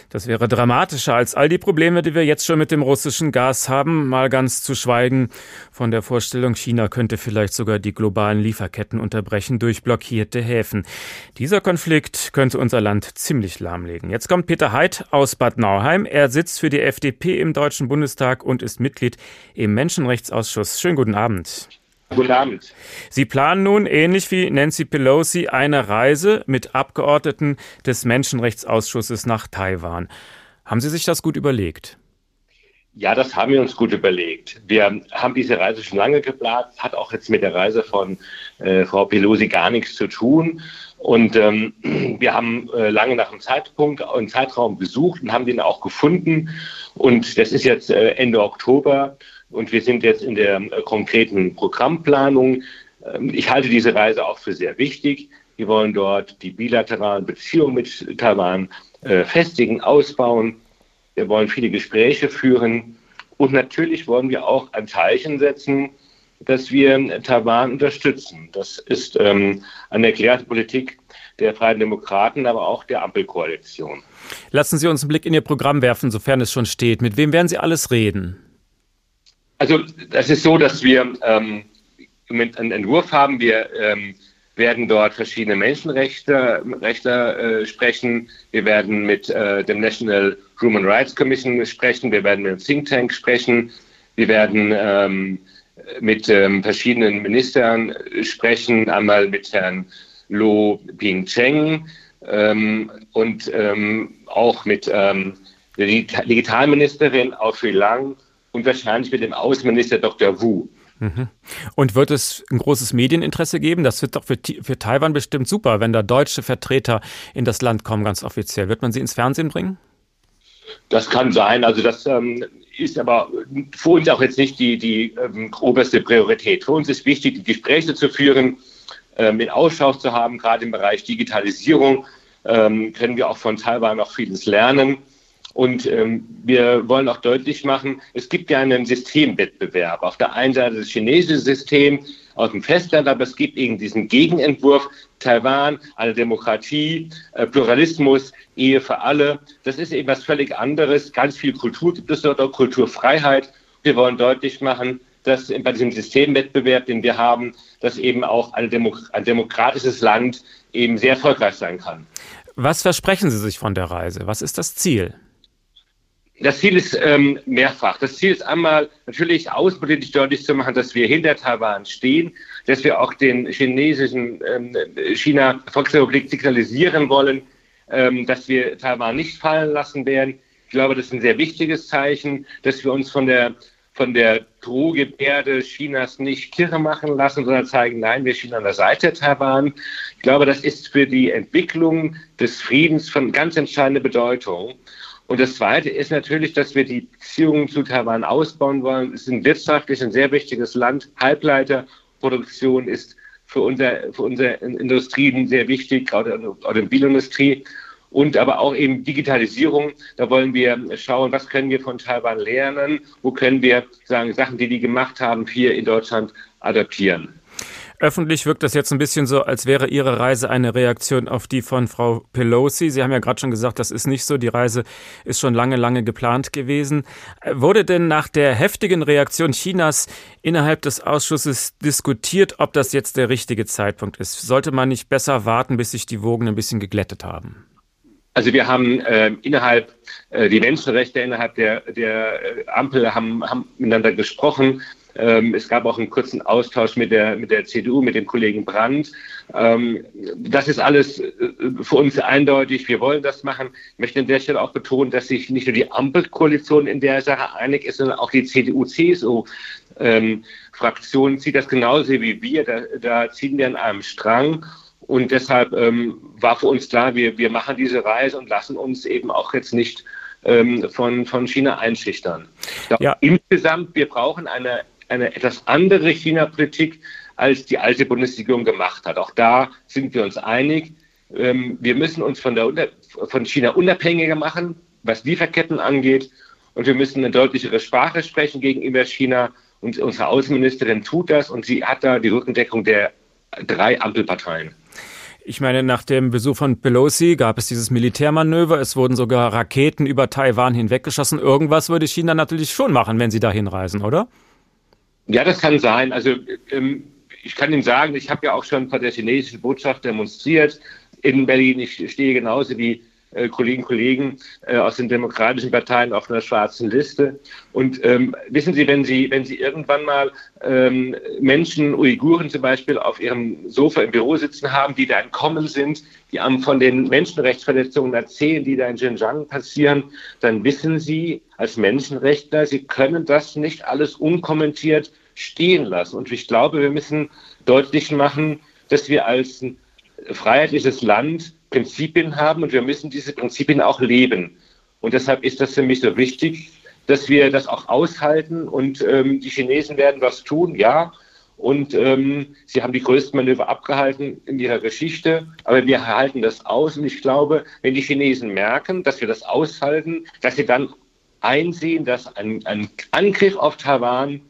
Das wäre dramatischer als all die Probleme, die wir jetzt schon mit dem russischen Gas haben, mal ganz zu schweigen von der Vorstellung, China könnte vielleicht sogar die globalen Lieferketten unterbrechen durch blockierte Häfen. Dieser Konflikt könnte unser Land ziemlich lahmlegen. Jetzt kommt Peter Heid aus Bad Nauheim. Er sitzt für die FDP im Deutschen Bundestag und ist Mitglied im Menschenrechtsausschuss. Schönen guten Abend. Guten Abend. Sie planen nun, ähnlich wie Nancy Pelosi, eine Reise mit Abgeordneten des Menschenrechtsausschusses nach Taiwan. Haben Sie sich das gut überlegt? Ja, das haben wir uns gut überlegt. Wir haben diese Reise schon lange geplant, hat auch jetzt mit der Reise von äh, Frau Pelosi gar nichts zu tun. Und ähm, (clears throat) wir haben äh, lange nach einem Zeitpunkt, einen Zeitraum gesucht und haben den auch gefunden. Und das ist jetzt äh, Ende Oktober. Und wir sind jetzt in der äh, konkreten Programmplanung. Ähm, ich halte diese Reise auch für sehr wichtig. Wir wollen dort die bilateralen Beziehungen mit Taiwan äh, festigen, ausbauen. Wir wollen viele Gespräche führen. Und natürlich wollen wir auch ein Zeichen setzen, dass wir Taiwan unterstützen. Das ist ähm, eine erklärte Politik der Freien Demokraten, aber auch der Ampelkoalition. Lassen Sie uns einen Blick in Ihr Programm werfen, sofern es schon steht. Mit wem werden Sie alles reden? Also das ist so, dass wir ähm, einen Entwurf haben. Wir ähm, werden dort verschiedene Menschenrechte Rechte, äh, sprechen. Wir werden mit äh, dem National Human Rights Commission sprechen. Wir werden mit dem Think Tank sprechen. Wir werden ähm, mit ähm, verschiedenen Ministern sprechen. Einmal mit Herrn Lo Ping-Cheng ähm, und ähm, auch mit ähm, der Digitalministerin Audrey Lang und wahrscheinlich mit dem Außenminister Dr. Wu. Mhm. Und wird es ein großes Medieninteresse geben? Das wird doch für, für Taiwan bestimmt super, wenn da deutsche Vertreter in das Land kommen, ganz offiziell. Wird man sie ins Fernsehen bringen? Das kann sein. Also das ähm, ist aber für uns auch jetzt nicht die, die ähm, oberste Priorität. Für uns ist wichtig, die Gespräche zu führen, ähm, in Ausschau zu haben. Gerade im Bereich Digitalisierung ähm, können wir auch von Taiwan noch vieles lernen. Und ähm, wir wollen auch deutlich machen, es gibt ja einen Systemwettbewerb. Auf der einen Seite das chinesische System aus dem Festland, aber es gibt eben diesen Gegenentwurf Taiwan, eine Demokratie, äh, Pluralismus, Ehe für alle. Das ist eben was völlig anderes. Ganz viel Kultur gibt es dort auch, Kulturfreiheit. Wir wollen deutlich machen, dass bei diesem Systemwettbewerb, den wir haben, dass eben auch Demo ein demokratisches Land eben sehr erfolgreich sein kann. Was versprechen Sie sich von der Reise? Was ist das Ziel? Das Ziel ist ähm, mehrfach. Das Ziel ist einmal natürlich außenpolitisch deutlich zu machen, dass wir hinter Taiwan stehen, dass wir auch den chinesischen ähm, China Volksrepublik signalisieren wollen, ähm, dass wir Taiwan nicht fallen lassen werden. Ich glaube, das ist ein sehr wichtiges Zeichen, dass wir uns von der von der Drohgebärde Chinas nicht kirre machen lassen, sondern zeigen, nein, wir stehen an der Seite Taiwan. Ich glaube, das ist für die Entwicklung des Friedens von ganz entscheidender Bedeutung. Und das Zweite ist natürlich, dass wir die Beziehungen zu Taiwan ausbauen wollen. Es ist ein wirtschaftlich ein sehr wichtiges Land. Halbleiterproduktion ist für, unser, für unsere Industrien sehr wichtig, gerade die Automobilindustrie. Und aber auch eben Digitalisierung. Da wollen wir schauen, was können wir von Taiwan lernen? Wo können wir sagen, Sachen, die die gemacht haben, hier in Deutschland adaptieren? Öffentlich wirkt das jetzt ein bisschen so, als wäre Ihre Reise eine Reaktion auf die von Frau Pelosi. Sie haben ja gerade schon gesagt, das ist nicht so. Die Reise ist schon lange, lange geplant gewesen. Wurde denn nach der heftigen Reaktion Chinas innerhalb des Ausschusses diskutiert, ob das jetzt der richtige Zeitpunkt ist? Sollte man nicht besser warten, bis sich die Wogen ein bisschen geglättet haben? Also wir haben äh, innerhalb äh, die Menschenrechte innerhalb der, der äh, Ampel haben, haben miteinander gesprochen. Ähm, es gab auch einen kurzen Austausch mit der, mit der CDU, mit dem Kollegen Brandt. Ähm, das ist alles äh, für uns eindeutig. Wir wollen das machen. Ich möchte an der Stelle auch betonen, dass sich nicht nur die Ampelkoalition in der Sache einig ist, sondern auch die CDU-CSU. Ähm, Fraktion zieht das genauso wie wir. Da, da ziehen wir an einem Strang. Und deshalb ähm, war für uns klar, wir, wir machen diese Reise und lassen uns eben auch jetzt nicht ähm, von, von China einschüchtern. Ja. Insgesamt, wir brauchen eine eine etwas andere China-Politik, als die alte Bundesregierung gemacht hat. Auch da sind wir uns einig. Ähm, wir müssen uns von, der, von China unabhängiger machen, was Lieferketten angeht. Und wir müssen eine deutlichere Sprache sprechen gegenüber China. Und unsere Außenministerin tut das und sie hat da die Rückendeckung der drei Ampelparteien. Ich meine, nach dem Besuch von Pelosi gab es dieses Militärmanöver. Es wurden sogar Raketen über Taiwan hinweggeschossen. Irgendwas würde China natürlich schon machen, wenn sie da hinreisen, oder? Ja, das kann sein. Also ähm, ich kann Ihnen sagen, ich habe ja auch schon vor der chinesischen Botschaft demonstriert in Berlin. Ich stehe genauso wie äh, Kolleginnen und Kollegen äh, aus den demokratischen Parteien auf einer schwarzen Liste. Und ähm, wissen Sie, wenn Sie, wenn Sie irgendwann mal ähm, Menschen, Uiguren zum Beispiel, auf ihrem Sofa im Büro sitzen haben, die da entkommen sind, die einem von den Menschenrechtsverletzungen erzählen, die da in Xinjiang passieren, dann wissen Sie als Menschenrechtler, Sie können das nicht alles unkommentiert stehen lassen. Und ich glaube, wir müssen deutlich machen, dass wir als ein freiheitliches Land Prinzipien haben und wir müssen diese Prinzipien auch leben. Und deshalb ist das für mich so wichtig, dass wir das auch aushalten und ähm, die Chinesen werden was tun, ja. Und ähm, sie haben die größten Manöver abgehalten in ihrer Geschichte, aber wir halten das aus. Und ich glaube, wenn die Chinesen merken, dass wir das aushalten, dass sie dann einsehen, dass ein, ein Angriff auf Taiwan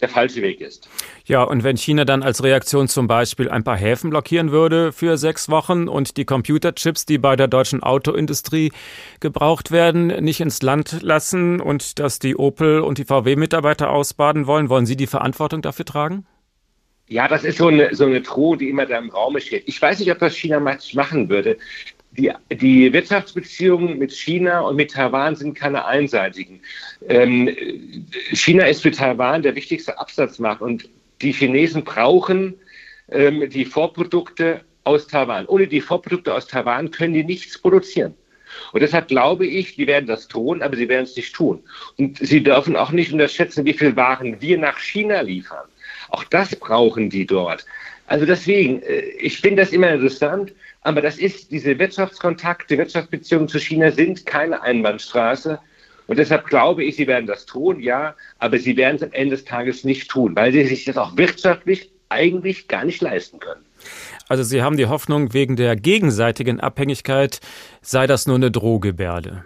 der falsche Weg ist. Ja, und wenn China dann als Reaktion zum Beispiel ein paar Häfen blockieren würde für sechs Wochen und die Computerchips, die bei der deutschen Autoindustrie gebraucht werden, nicht ins Land lassen und dass die Opel und die VW-Mitarbeiter ausbaden wollen, wollen Sie die Verantwortung dafür tragen? Ja, das ist so eine, so eine Drohung, die immer da im Raum steht. Ich weiß nicht, ob das China machen würde die, die Wirtschaftsbeziehungen mit China und mit Taiwan sind keine einseitigen. Ähm, China ist für Taiwan der wichtigste Absatzmarkt und die Chinesen brauchen ähm, die Vorprodukte aus Taiwan. Ohne die Vorprodukte aus Taiwan können die nichts produzieren. Und deshalb glaube ich, die werden das tun, aber sie werden es nicht tun. Und sie dürfen auch nicht unterschätzen, wie viel Waren wir nach China liefern. Auch das brauchen die dort. Also deswegen, äh, ich finde das immer interessant, aber das ist, diese Wirtschaftskontakte, Wirtschaftsbeziehungen zu China sind keine Einbahnstraße. Und deshalb glaube ich, sie werden das tun, ja, aber sie werden es am Ende des Tages nicht tun, weil sie sich das auch wirtschaftlich eigentlich gar nicht leisten können. Also Sie haben die Hoffnung, wegen der gegenseitigen Abhängigkeit sei das nur eine Drohgebärde.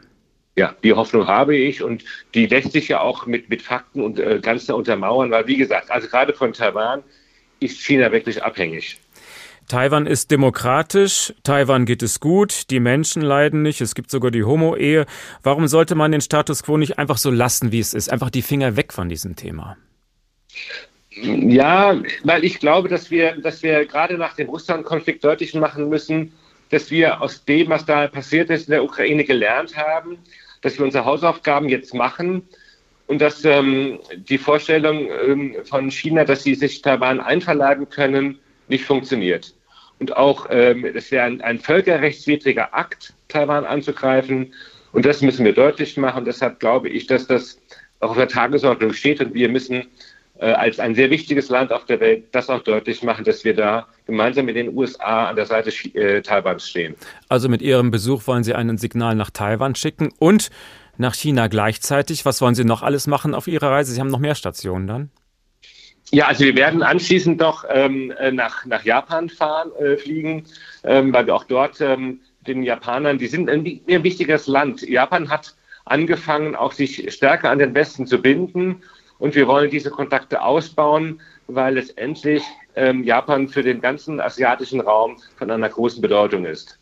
Ja, die Hoffnung habe ich und die lässt sich ja auch mit, mit Fakten und äh, ganz untermauern, weil wie gesagt, also gerade von Taiwan ist China wirklich abhängig. Taiwan ist demokratisch, Taiwan geht es gut, die Menschen leiden nicht, es gibt sogar die Homo-Ehe. Warum sollte man den Status quo nicht einfach so lassen, wie es ist? Einfach die Finger weg von diesem Thema. Ja, weil ich glaube, dass wir, dass wir gerade nach dem Russland-Konflikt deutlich machen müssen, dass wir aus dem, was da passiert ist in der Ukraine, gelernt haben, dass wir unsere Hausaufgaben jetzt machen und dass ähm, die Vorstellung ähm, von China, dass sie sich Taiwan einverleiben können, nicht funktioniert. Und auch, ähm, es wäre ein, ein völkerrechtswidriger Akt, Taiwan anzugreifen. Und das müssen wir deutlich machen. Deshalb glaube ich, dass das auch auf der Tagesordnung steht. Und wir müssen äh, als ein sehr wichtiges Land auf der Welt das auch deutlich machen, dass wir da gemeinsam mit den USA an der Seite äh, Taiwans stehen. Also mit Ihrem Besuch wollen Sie ein Signal nach Taiwan schicken und nach China gleichzeitig. Was wollen Sie noch alles machen auf Ihrer Reise? Sie haben noch mehr Stationen dann? Ja, also wir werden anschließend doch ähm, äh, nach, nach Japan fahren, äh, fliegen, ähm, weil wir auch dort ähm, den Japanern, die sind ein, ein wichtiges Land. Japan hat angefangen, auch sich stärker an den Westen zu binden und wir wollen diese Kontakte ausbauen, weil letztendlich ähm, Japan für den ganzen asiatischen Raum von einer großen Bedeutung ist.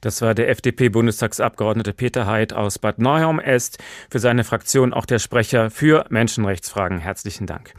Das war der FDP-Bundestagsabgeordnete Peter Heid aus Bad Neuheim. Er ist für seine Fraktion auch der Sprecher für Menschenrechtsfragen. Herzlichen Dank.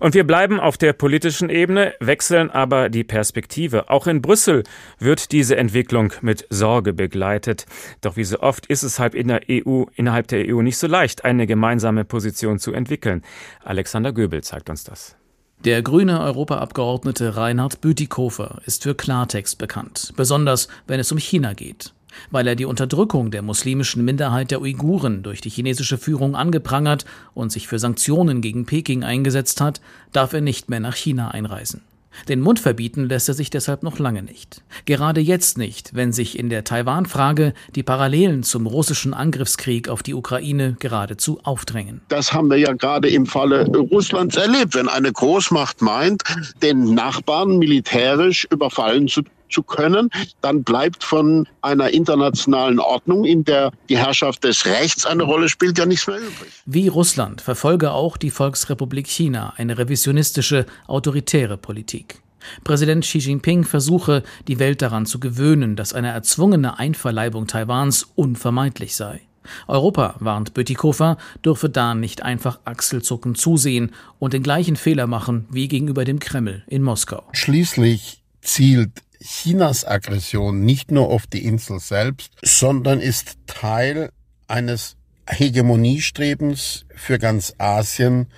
Und wir bleiben auf der politischen Ebene, wechseln aber die Perspektive. Auch in Brüssel wird diese Entwicklung mit Sorge begleitet. Doch wie so oft ist es halb in der EU, innerhalb der EU nicht so leicht, eine gemeinsame Position zu entwickeln. Alexander Göbel zeigt uns das. Der grüne Europaabgeordnete Reinhard Bütikofer ist für Klartext bekannt, besonders wenn es um China geht. Weil er die Unterdrückung der muslimischen Minderheit der Uiguren durch die chinesische Führung angeprangert und sich für Sanktionen gegen Peking eingesetzt hat, darf er nicht mehr nach China einreisen. Den Mund verbieten lässt er sich deshalb noch lange nicht. Gerade jetzt nicht, wenn sich in der Taiwan-Frage die Parallelen zum russischen Angriffskrieg auf die Ukraine geradezu aufdrängen. Das haben wir ja gerade im Falle Russlands erlebt. Wenn eine Großmacht meint, den Nachbarn militärisch überfallen zu zu können, dann bleibt von einer internationalen Ordnung, in der die Herrschaft des Rechts eine Rolle spielt, ja nichts mehr übrig. Wie Russland verfolge auch die Volksrepublik China eine revisionistische, autoritäre Politik. Präsident Xi Jinping versuche, die Welt daran zu gewöhnen, dass eine erzwungene Einverleibung Taiwans unvermeidlich sei. Europa, warnt Bütikofer, dürfe da nicht einfach achselzuckend zusehen und den gleichen Fehler machen wie gegenüber dem Kreml in Moskau. Schließlich zielt Chinas Aggression nicht nur auf die Insel selbst, sondern ist Teil eines Hegemoniestrebens für ganz Asien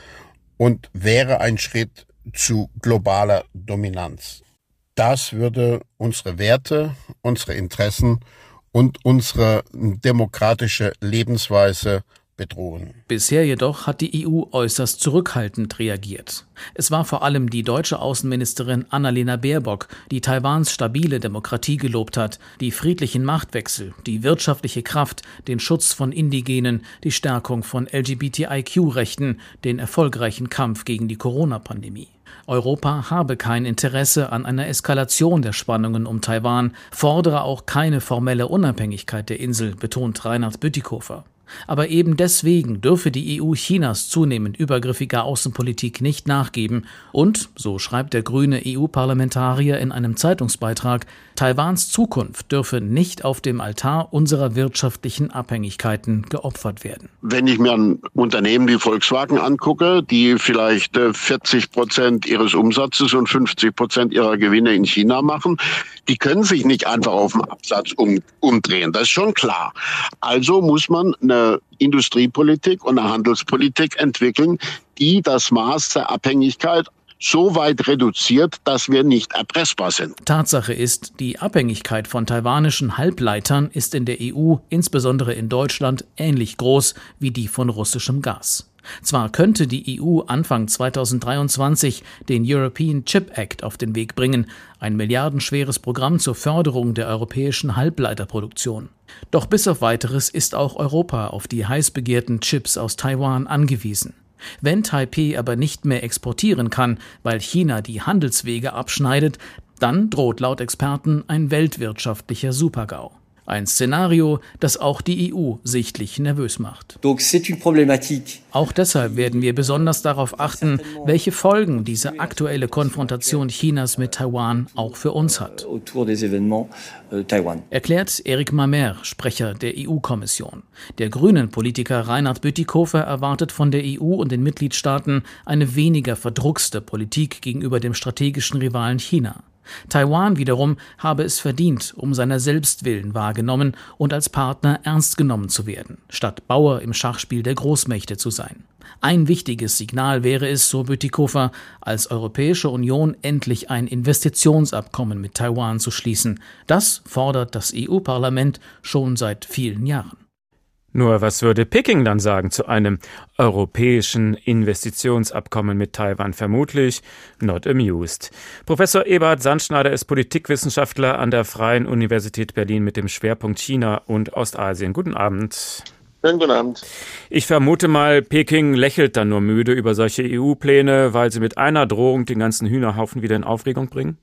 und wäre ein Schritt zu globaler Dominanz. Das würde unsere Werte, unsere Interessen und unsere demokratische Lebensweise bedrohen. Bisher jedoch hat die EU äußerst zurückhaltend reagiert. Es war vor allem die deutsche Außenministerin Annalena Baerbock, die Taiwans stabile Demokratie gelobt hat, die friedlichen Machtwechsel, die wirtschaftliche Kraft, den Schutz von Indigenen, die Stärkung von LGBTIQ-Rechten, den erfolgreichen Kampf gegen die Corona-Pandemie. Europa habe kein Interesse an einer Eskalation der Spannungen um Taiwan, fordere auch keine formelle Unabhängigkeit der Insel, betont Reinhard Bütikofer. Aber eben deswegen dürfe die EU Chinas zunehmend übergriffiger Außenpolitik nicht nachgeben und, so schreibt der grüne EU-Parlamentarier in einem Zeitungsbeitrag, Taiwans Zukunft dürfe nicht auf dem Altar unserer wirtschaftlichen Abhängigkeiten geopfert werden. Wenn ich mir ein Unternehmen wie Volkswagen angucke, die vielleicht 40 äh, Prozent ihres Umsatzes und 50 Prozent ihrer Gewinne in China machen, die können sich nicht einfach auf den Absatz um, umdrehen. Das ist schon klar. Also muss man eine Industriepolitik und eine Handelspolitik entwickeln, die das Maß der Abhängigkeit so weit reduziert, dass wir nicht erpressbar sind. Tatsache ist, die Abhängigkeit von taiwanischen Halbleitern ist in der EU, insbesondere in Deutschland, ähnlich groß wie die von russischem Gas. Zwar könnte die EU Anfang 2023 den European Chip Act auf den Weg bringen, ein milliardenschweres Programm zur Förderung der europäischen Halbleiterproduktion. Doch bis auf weiteres ist auch Europa auf die heiß begehrten Chips aus Taiwan angewiesen. Wenn Taipeh aber nicht mehr exportieren kann, weil China die Handelswege abschneidet, dann droht laut Experten ein weltwirtschaftlicher Supergau. Ein Szenario, das auch die EU sichtlich nervös macht. Auch deshalb werden wir besonders darauf achten, welche Folgen diese aktuelle Konfrontation Chinas mit Taiwan auch für uns hat. Euh, Erklärt Eric Mamer, Sprecher der EU-Kommission. Der grünen Politiker Reinhard Bütikofer erwartet von der EU und den Mitgliedstaaten eine weniger verdruckste Politik gegenüber dem strategischen Rivalen China. Taiwan wiederum habe es verdient, um seiner selbst willen wahrgenommen und als Partner ernst genommen zu werden, statt Bauer im Schachspiel der Großmächte zu sein. Ein wichtiges Signal wäre es, so Bütikofer, als Europäische Union endlich ein Investitionsabkommen mit Taiwan zu schließen. Das fordert das EU-Parlament schon seit vielen Jahren. Nur was würde Peking dann sagen zu einem europäischen Investitionsabkommen mit Taiwan? Vermutlich not amused. Professor Ebert Sandschneider ist Politikwissenschaftler an der Freien Universität Berlin mit dem Schwerpunkt China und Ostasien. Guten Abend. Schönen guten Abend. Ich vermute mal, Peking lächelt dann nur müde über solche EU-Pläne, weil sie mit einer Drohung den ganzen Hühnerhaufen wieder in Aufregung bringen?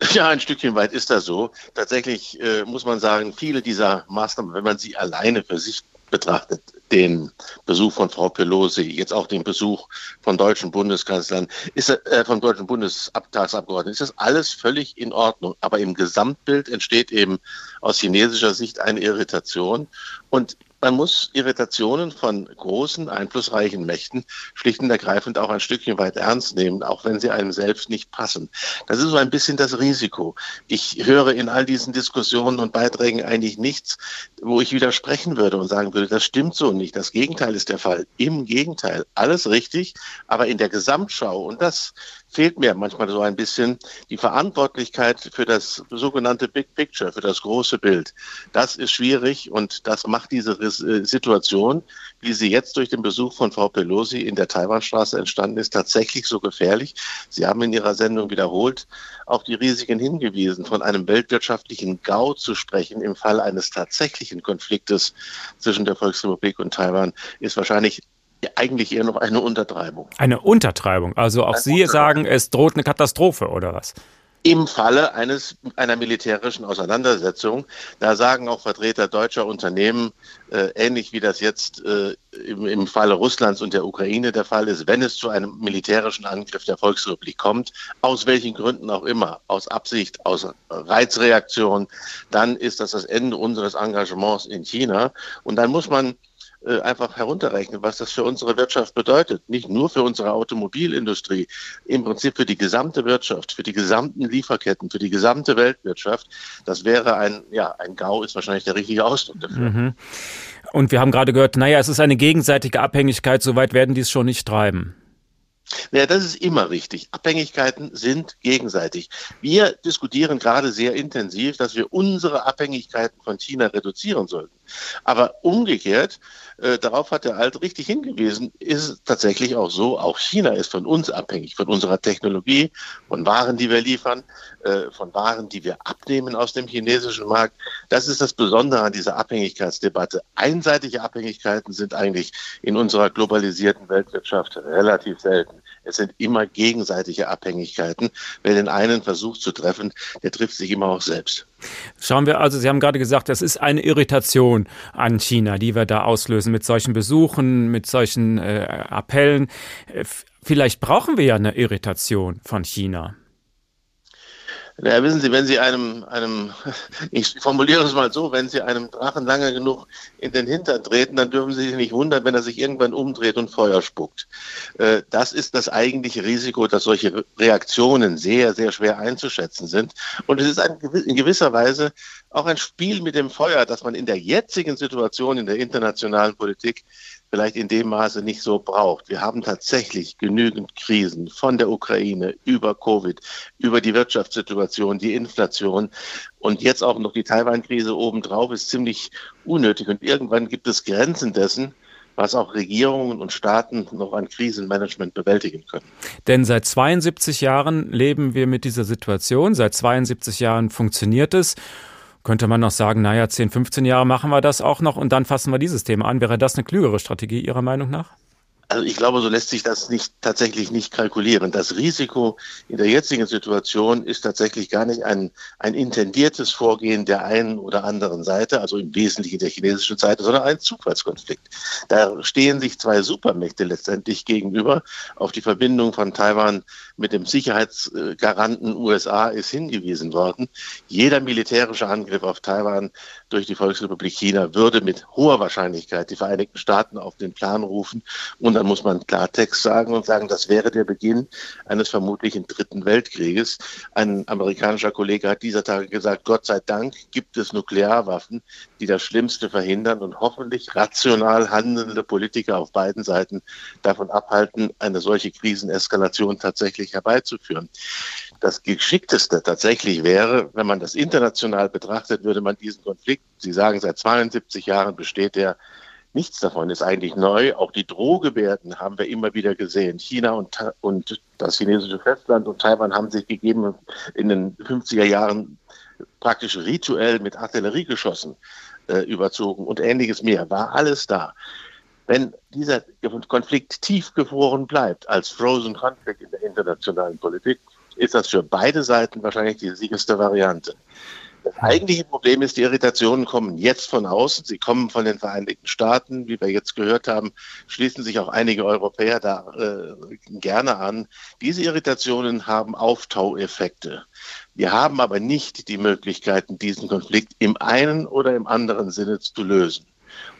(laughs) Ja, ein Stückchen weit ist das so. Tatsächlich äh, muss man sagen, viele dieser Maßnahmen, wenn man sie alleine für sich betrachtet, den Besuch von Frau Pelosi, jetzt auch den Besuch von deutschen Bundeskanzlern, ist äh, von deutschen Bundestagsabgeordneten, ist das alles völlig in Ordnung. Aber im Gesamtbild entsteht eben aus chinesischer Sicht eine Irritation. Und man muss Irritationen von großen, einflussreichen Mächten schlicht und ergreifend auch ein Stückchen weit ernst nehmen, auch wenn sie einem selbst nicht passen. Das ist so ein bisschen das Risiko. Ich höre in all diesen Diskussionen und Beiträgen eigentlich nichts, wo ich widersprechen würde und sagen würde, das stimmt so nicht. Das Gegenteil ist der Fall. Im Gegenteil, alles richtig, aber in der Gesamtschau, und das fehlt mir manchmal so ein bisschen die Verantwortlichkeit für das sogenannte Big Picture, für das große Bild. Das ist schwierig und das macht diese äh, Situation, wie sie jetzt durch den Besuch von Frau Pelosi in der Taiwanstraße entstanden ist, tatsächlich so gefährlich. Sie haben in Ihrer Sendung wiederholt auf die Risiken hingewiesen, von einem weltwirtschaftlichen GAU zu sprechen im Fall eines tatsächlichen Konfliktes zwischen der Volksrepublik und Taiwan, ist wahrscheinlich eigentlich eher noch eine Untertreibung. Eine Untertreibung. Also auch eine Sie sagen, es droht eine Katastrophe oder was? im Falle eines, einer militärischen Auseinandersetzung. Da sagen auch Vertreter deutscher Unternehmen, äh, ähnlich wie das jetzt äh, im, im Falle Russlands und der Ukraine der Fall ist, wenn es zu einem militärischen Angriff der Volksrepublik kommt, aus welchen Gründen auch immer, aus Absicht, aus Reizreaktion, dann ist das das Ende unseres Engagements in China. Und dann muss man äh, einfach herunterrechnen, was das für unsere Wirtschaft bedeutet. Nicht nur für unsere Automobilindustrie, im Prinzip für die gesamte Wirtschaft, für die gesamten Lieferketten, für die gesamte Weltwirtschaft. Das wäre ein, ja, ein GAU ist wahrscheinlich der richtige Ausdruck dafür. Mhm. Und wir haben gerade gehört, naja, es ist eine gegenseitige Abhängigkeit, soweit werden die es schon nicht treiben. Ja, das ist immer richtig. Abhängigkeiten sind gegenseitig. Wir diskutieren gerade sehr intensiv, dass wir unsere Abhängigkeiten von China reduzieren sollten. Aber umgekehrt, äh, darauf hat der Alt richtig hingewiesen, ist es tatsächlich auch so, auch China ist von uns abhängig, von unserer Technologie, von Waren, die wir liefern, äh, von Waren, die wir abnehmen aus dem chinesischen Markt. Das ist das Besondere an dieser Abhängigkeitsdebatte. Einseitige Abhängigkeiten sind eigentlich in unserer globalisierten Weltwirtschaft relativ selten. Es sind immer gegenseitige Abhängigkeiten. Wer den einen versucht zu treffen, der trifft sich immer auch selbst. Schauen wir also, Sie haben gerade gesagt, das ist eine Irritation an China, die wir da auslösen mit solchen Besuchen, mit solchen äh, Appellen. Äh, vielleicht brauchen wir ja eine Irritation von China. Ja, wissen Sie, wenn Sie einem, einem, (laughs) ich formuliere es mal so, wenn Sie einem Drachen lange genug in den Hintern treten, dann dürfen Sie sich nicht wundern, wenn er sich irgendwann umdreht und Feuer spuckt. Äh, das ist das eigentliche Risiko, dass solche Reaktionen sehr, sehr schwer einzuschätzen sind. Und es ist in gewisser Weise auch ein Spiel mit dem Feuer, das man in der jetzigen Situation in der internationalen Politik vielleicht in dem Maße nicht so braucht. Wir haben tatsächlich genügend Krisen von der Ukraine über Covid, über die Wirtschaftssituation, die Inflation und jetzt auch noch die Taiwan-Krise obendrauf ist ziemlich unnötig. Und irgendwann gibt es Grenzen dessen, was auch Regierungen und Staaten noch an Krisenmanagement bewältigen können. Denn seit 72 Jahren leben wir mit dieser Situation. Seit 72 Jahren funktioniert es könnte man noch sagen, naja, 10, 15 Jahre machen wir das auch noch und dann fassen wir dieses Thema an. Wäre das eine klügere Strategie Ihrer Meinung nach? Also ich glaube, so lässt sich das nicht tatsächlich nicht kalkulieren. Das Risiko in der jetzigen Situation ist tatsächlich gar nicht ein, ein intendiertes Vorgehen der einen oder anderen Seite, also im Wesentlichen der chinesischen Seite, sondern ein Zufallskonflikt. Da stehen sich zwei Supermächte letztendlich gegenüber. Auf die Verbindung von Taiwan mit dem Sicherheitsgaranten USA ist hingewiesen worden. Jeder militärische Angriff auf Taiwan durch die Volksrepublik China würde mit hoher Wahrscheinlichkeit die Vereinigten Staaten auf den Plan rufen und dann muss man Klartext sagen und sagen, das wäre der Beginn eines vermutlichen dritten Weltkrieges. Ein amerikanischer Kollege hat dieser Tage gesagt, Gott sei Dank gibt es Nuklearwaffen, die das Schlimmste verhindern und hoffentlich rational handelnde Politiker auf beiden Seiten davon abhalten, eine solche Kriseneskalation tatsächlich herbeizuführen. Das Geschickteste tatsächlich wäre, wenn man das international betrachtet, würde man diesen Konflikt, Sie sagen, seit 72 Jahren besteht er, Nichts davon ist eigentlich neu. Auch die Drohgebärden haben wir immer wieder gesehen. China und, und das chinesische Festland und Taiwan haben sich gegeben in den 50er Jahren praktisch rituell mit Artilleriegeschossen äh, überzogen und ähnliches mehr. War alles da. Wenn dieser Konflikt tiefgefroren bleibt als Frozen Conflict in der internationalen Politik, ist das für beide Seiten wahrscheinlich die sicherste Variante. Das eigentliche Problem ist, die Irritationen kommen jetzt von außen. Sie kommen von den Vereinigten Staaten. Wie wir jetzt gehört haben, schließen sich auch einige Europäer da äh, gerne an. Diese Irritationen haben Auftaueffekte. Wir haben aber nicht die Möglichkeiten, diesen Konflikt im einen oder im anderen Sinne zu lösen.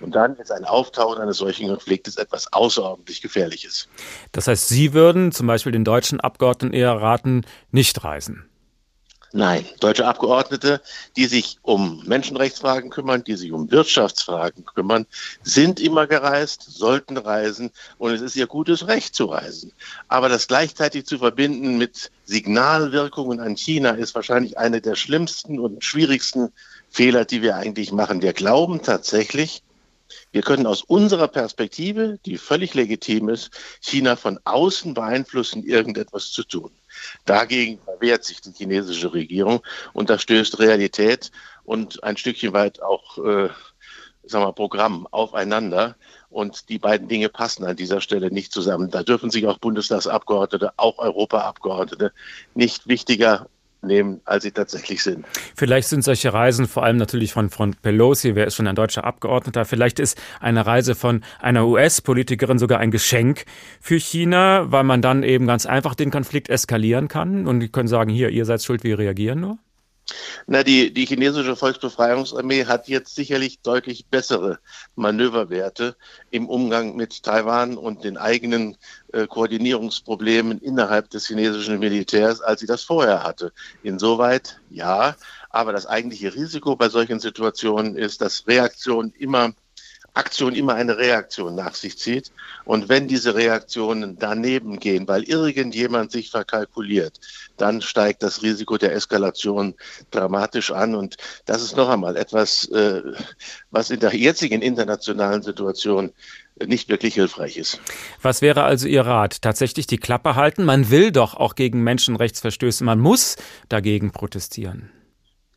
Und dann ist ein Auftauchen eines solchen Konfliktes etwas außerordentlich Gefährliches. Das heißt, Sie würden zum Beispiel den deutschen Abgeordneten eher raten, nicht reisen. Nein, deutsche Abgeordnete, die sich um Menschenrechtsfragen kümmern, die sich um Wirtschaftsfragen kümmern, sind immer gereist, sollten reisen und es ist ihr gutes Recht zu reisen. Aber das gleichzeitig zu verbinden mit Signalwirkungen an China ist wahrscheinlich eine der schlimmsten und schwierigsten Fehler, die wir eigentlich machen. Wir glauben tatsächlich, wir können aus unserer Perspektive, die völlig legitim ist, China von außen beeinflussen, irgendetwas zu tun. Dagegen verwehrt sich die chinesische Regierung und da stößt Realität und ein Stückchen weit auch äh, sagen wir, Programm aufeinander. Und die beiden Dinge passen an dieser Stelle nicht zusammen. Da dürfen sich auch Bundestagsabgeordnete, auch Europaabgeordnete nicht wichtiger nehmen, als sie tatsächlich sind. Vielleicht sind solche Reisen vor allem natürlich von, von Pelosi, wer ist schon ein deutscher Abgeordneter, vielleicht ist eine Reise von einer US-Politikerin sogar ein Geschenk für China, weil man dann eben ganz einfach den Konflikt eskalieren kann und die können sagen, hier, ihr seid schuld, wir reagieren nur? Na, die, die chinesische Volksbefreiungsarmee hat jetzt sicherlich deutlich bessere Manöverwerte im Umgang mit Taiwan und den eigenen äh, Koordinierungsproblemen innerhalb des chinesischen Militärs, als sie das vorher hatte. Insoweit ja, aber das eigentliche Risiko bei solchen Situationen ist, dass Reaktionen immer Aktion immer eine Reaktion nach sich zieht. Und wenn diese Reaktionen daneben gehen, weil irgendjemand sich verkalkuliert, dann steigt das Risiko der Eskalation dramatisch an. Und das ist noch einmal etwas, äh, was in der jetzigen internationalen Situation nicht wirklich hilfreich ist. Was wäre also Ihr Rat? Tatsächlich die Klappe halten? Man will doch auch gegen Menschenrechtsverstöße, man muss dagegen protestieren.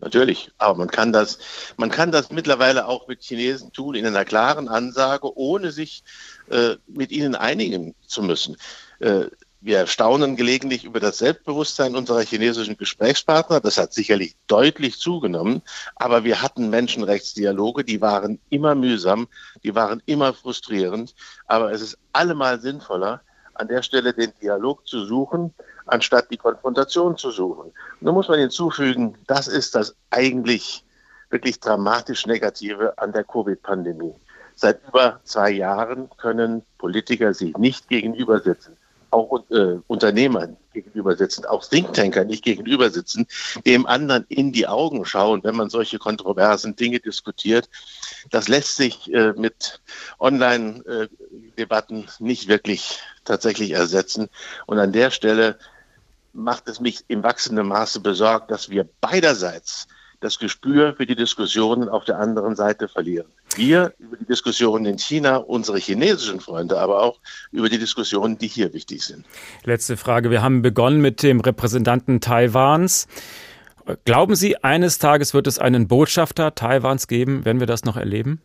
Natürlich, aber man kann das, man kann das mittlerweile auch mit Chinesen tun in einer klaren Ansage, ohne sich äh, mit ihnen einigen zu müssen. Äh, wir staunen gelegentlich über das Selbstbewusstsein unserer chinesischen Gesprächspartner. Das hat sicherlich deutlich zugenommen. Aber wir hatten Menschenrechtsdialoge, die waren immer mühsam, die waren immer frustrierend. Aber es ist allemal sinnvoller, an der Stelle den Dialog zu suchen, anstatt die Konfrontation zu suchen. Nun muss man hinzufügen, das ist das eigentlich wirklich dramatisch Negative an der Covid-Pandemie. Seit über zwei Jahren können Politiker sich nicht gegenüber sitzen auch äh, Unternehmern gegenüber sitzen, auch Thinktanker nicht gegenüber sitzen, dem anderen in die Augen schauen, wenn man solche kontroversen Dinge diskutiert. Das lässt sich äh, mit Online-Debatten nicht wirklich tatsächlich ersetzen. Und an der Stelle macht es mich im wachsenden Maße besorgt, dass wir beiderseits das Gespür für die Diskussionen auf der anderen Seite verlieren. Wir über die Diskussionen in China, unsere chinesischen Freunde, aber auch über die Diskussionen, die hier wichtig sind. Letzte Frage. Wir haben begonnen mit dem Repräsentanten Taiwans. Glauben Sie, eines Tages wird es einen Botschafter Taiwans geben? Werden wir das noch erleben?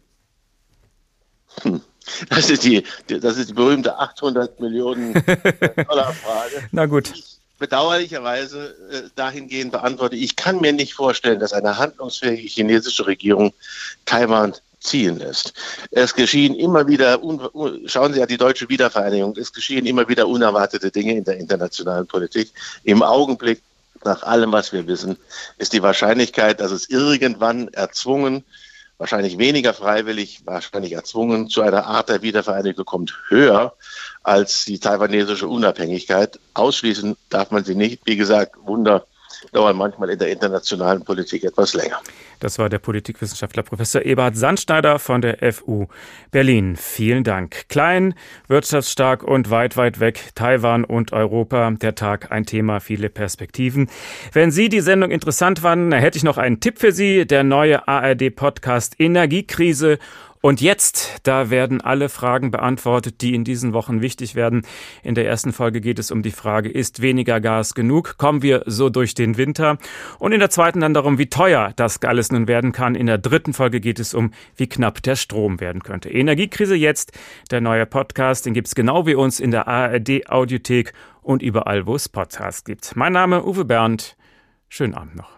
Hm. Das ist die, das ist die berühmte 800 Millionen (laughs) Dollar Frage. Na gut. Ich bedauerlicherweise äh, dahingehend beantworte, ich kann mir nicht vorstellen, dass eine handlungsfähige chinesische Regierung Taiwan ziehen lässt. Es geschehen immer wieder, schauen Sie ja die deutsche Wiedervereinigung, es geschehen immer wieder unerwartete Dinge in der internationalen Politik. Im Augenblick, nach allem, was wir wissen, ist die Wahrscheinlichkeit, dass es irgendwann erzwungen wahrscheinlich weniger freiwillig, wahrscheinlich erzwungen zu einer Art der Wiedervereinigung kommt, höher als die taiwanesische Unabhängigkeit. Ausschließen darf man sie nicht. Wie gesagt, Wunder dauern manchmal in der internationalen Politik etwas länger. Das war der Politikwissenschaftler Professor Eberhard Sandschneider von der FU Berlin. Vielen Dank. Klein, wirtschaftsstark und weit, weit weg. Taiwan und Europa. Der Tag ein Thema, viele Perspektiven. Wenn Sie die Sendung interessant fanden, hätte ich noch einen Tipp für Sie. Der neue ARD-Podcast Energiekrise und jetzt, da werden alle Fragen beantwortet, die in diesen Wochen wichtig werden. In der ersten Folge geht es um die Frage, ist weniger Gas genug? Kommen wir so durch den Winter? Und in der zweiten dann darum, wie teuer das alles nun werden kann. In der dritten Folge geht es um, wie knapp der Strom werden könnte. Energiekrise jetzt, der neue Podcast, den gibt's genau wie uns in der ARD Audiothek und überall, wo es Podcasts gibt. Mein Name Uwe Bernd. Schönen Abend noch.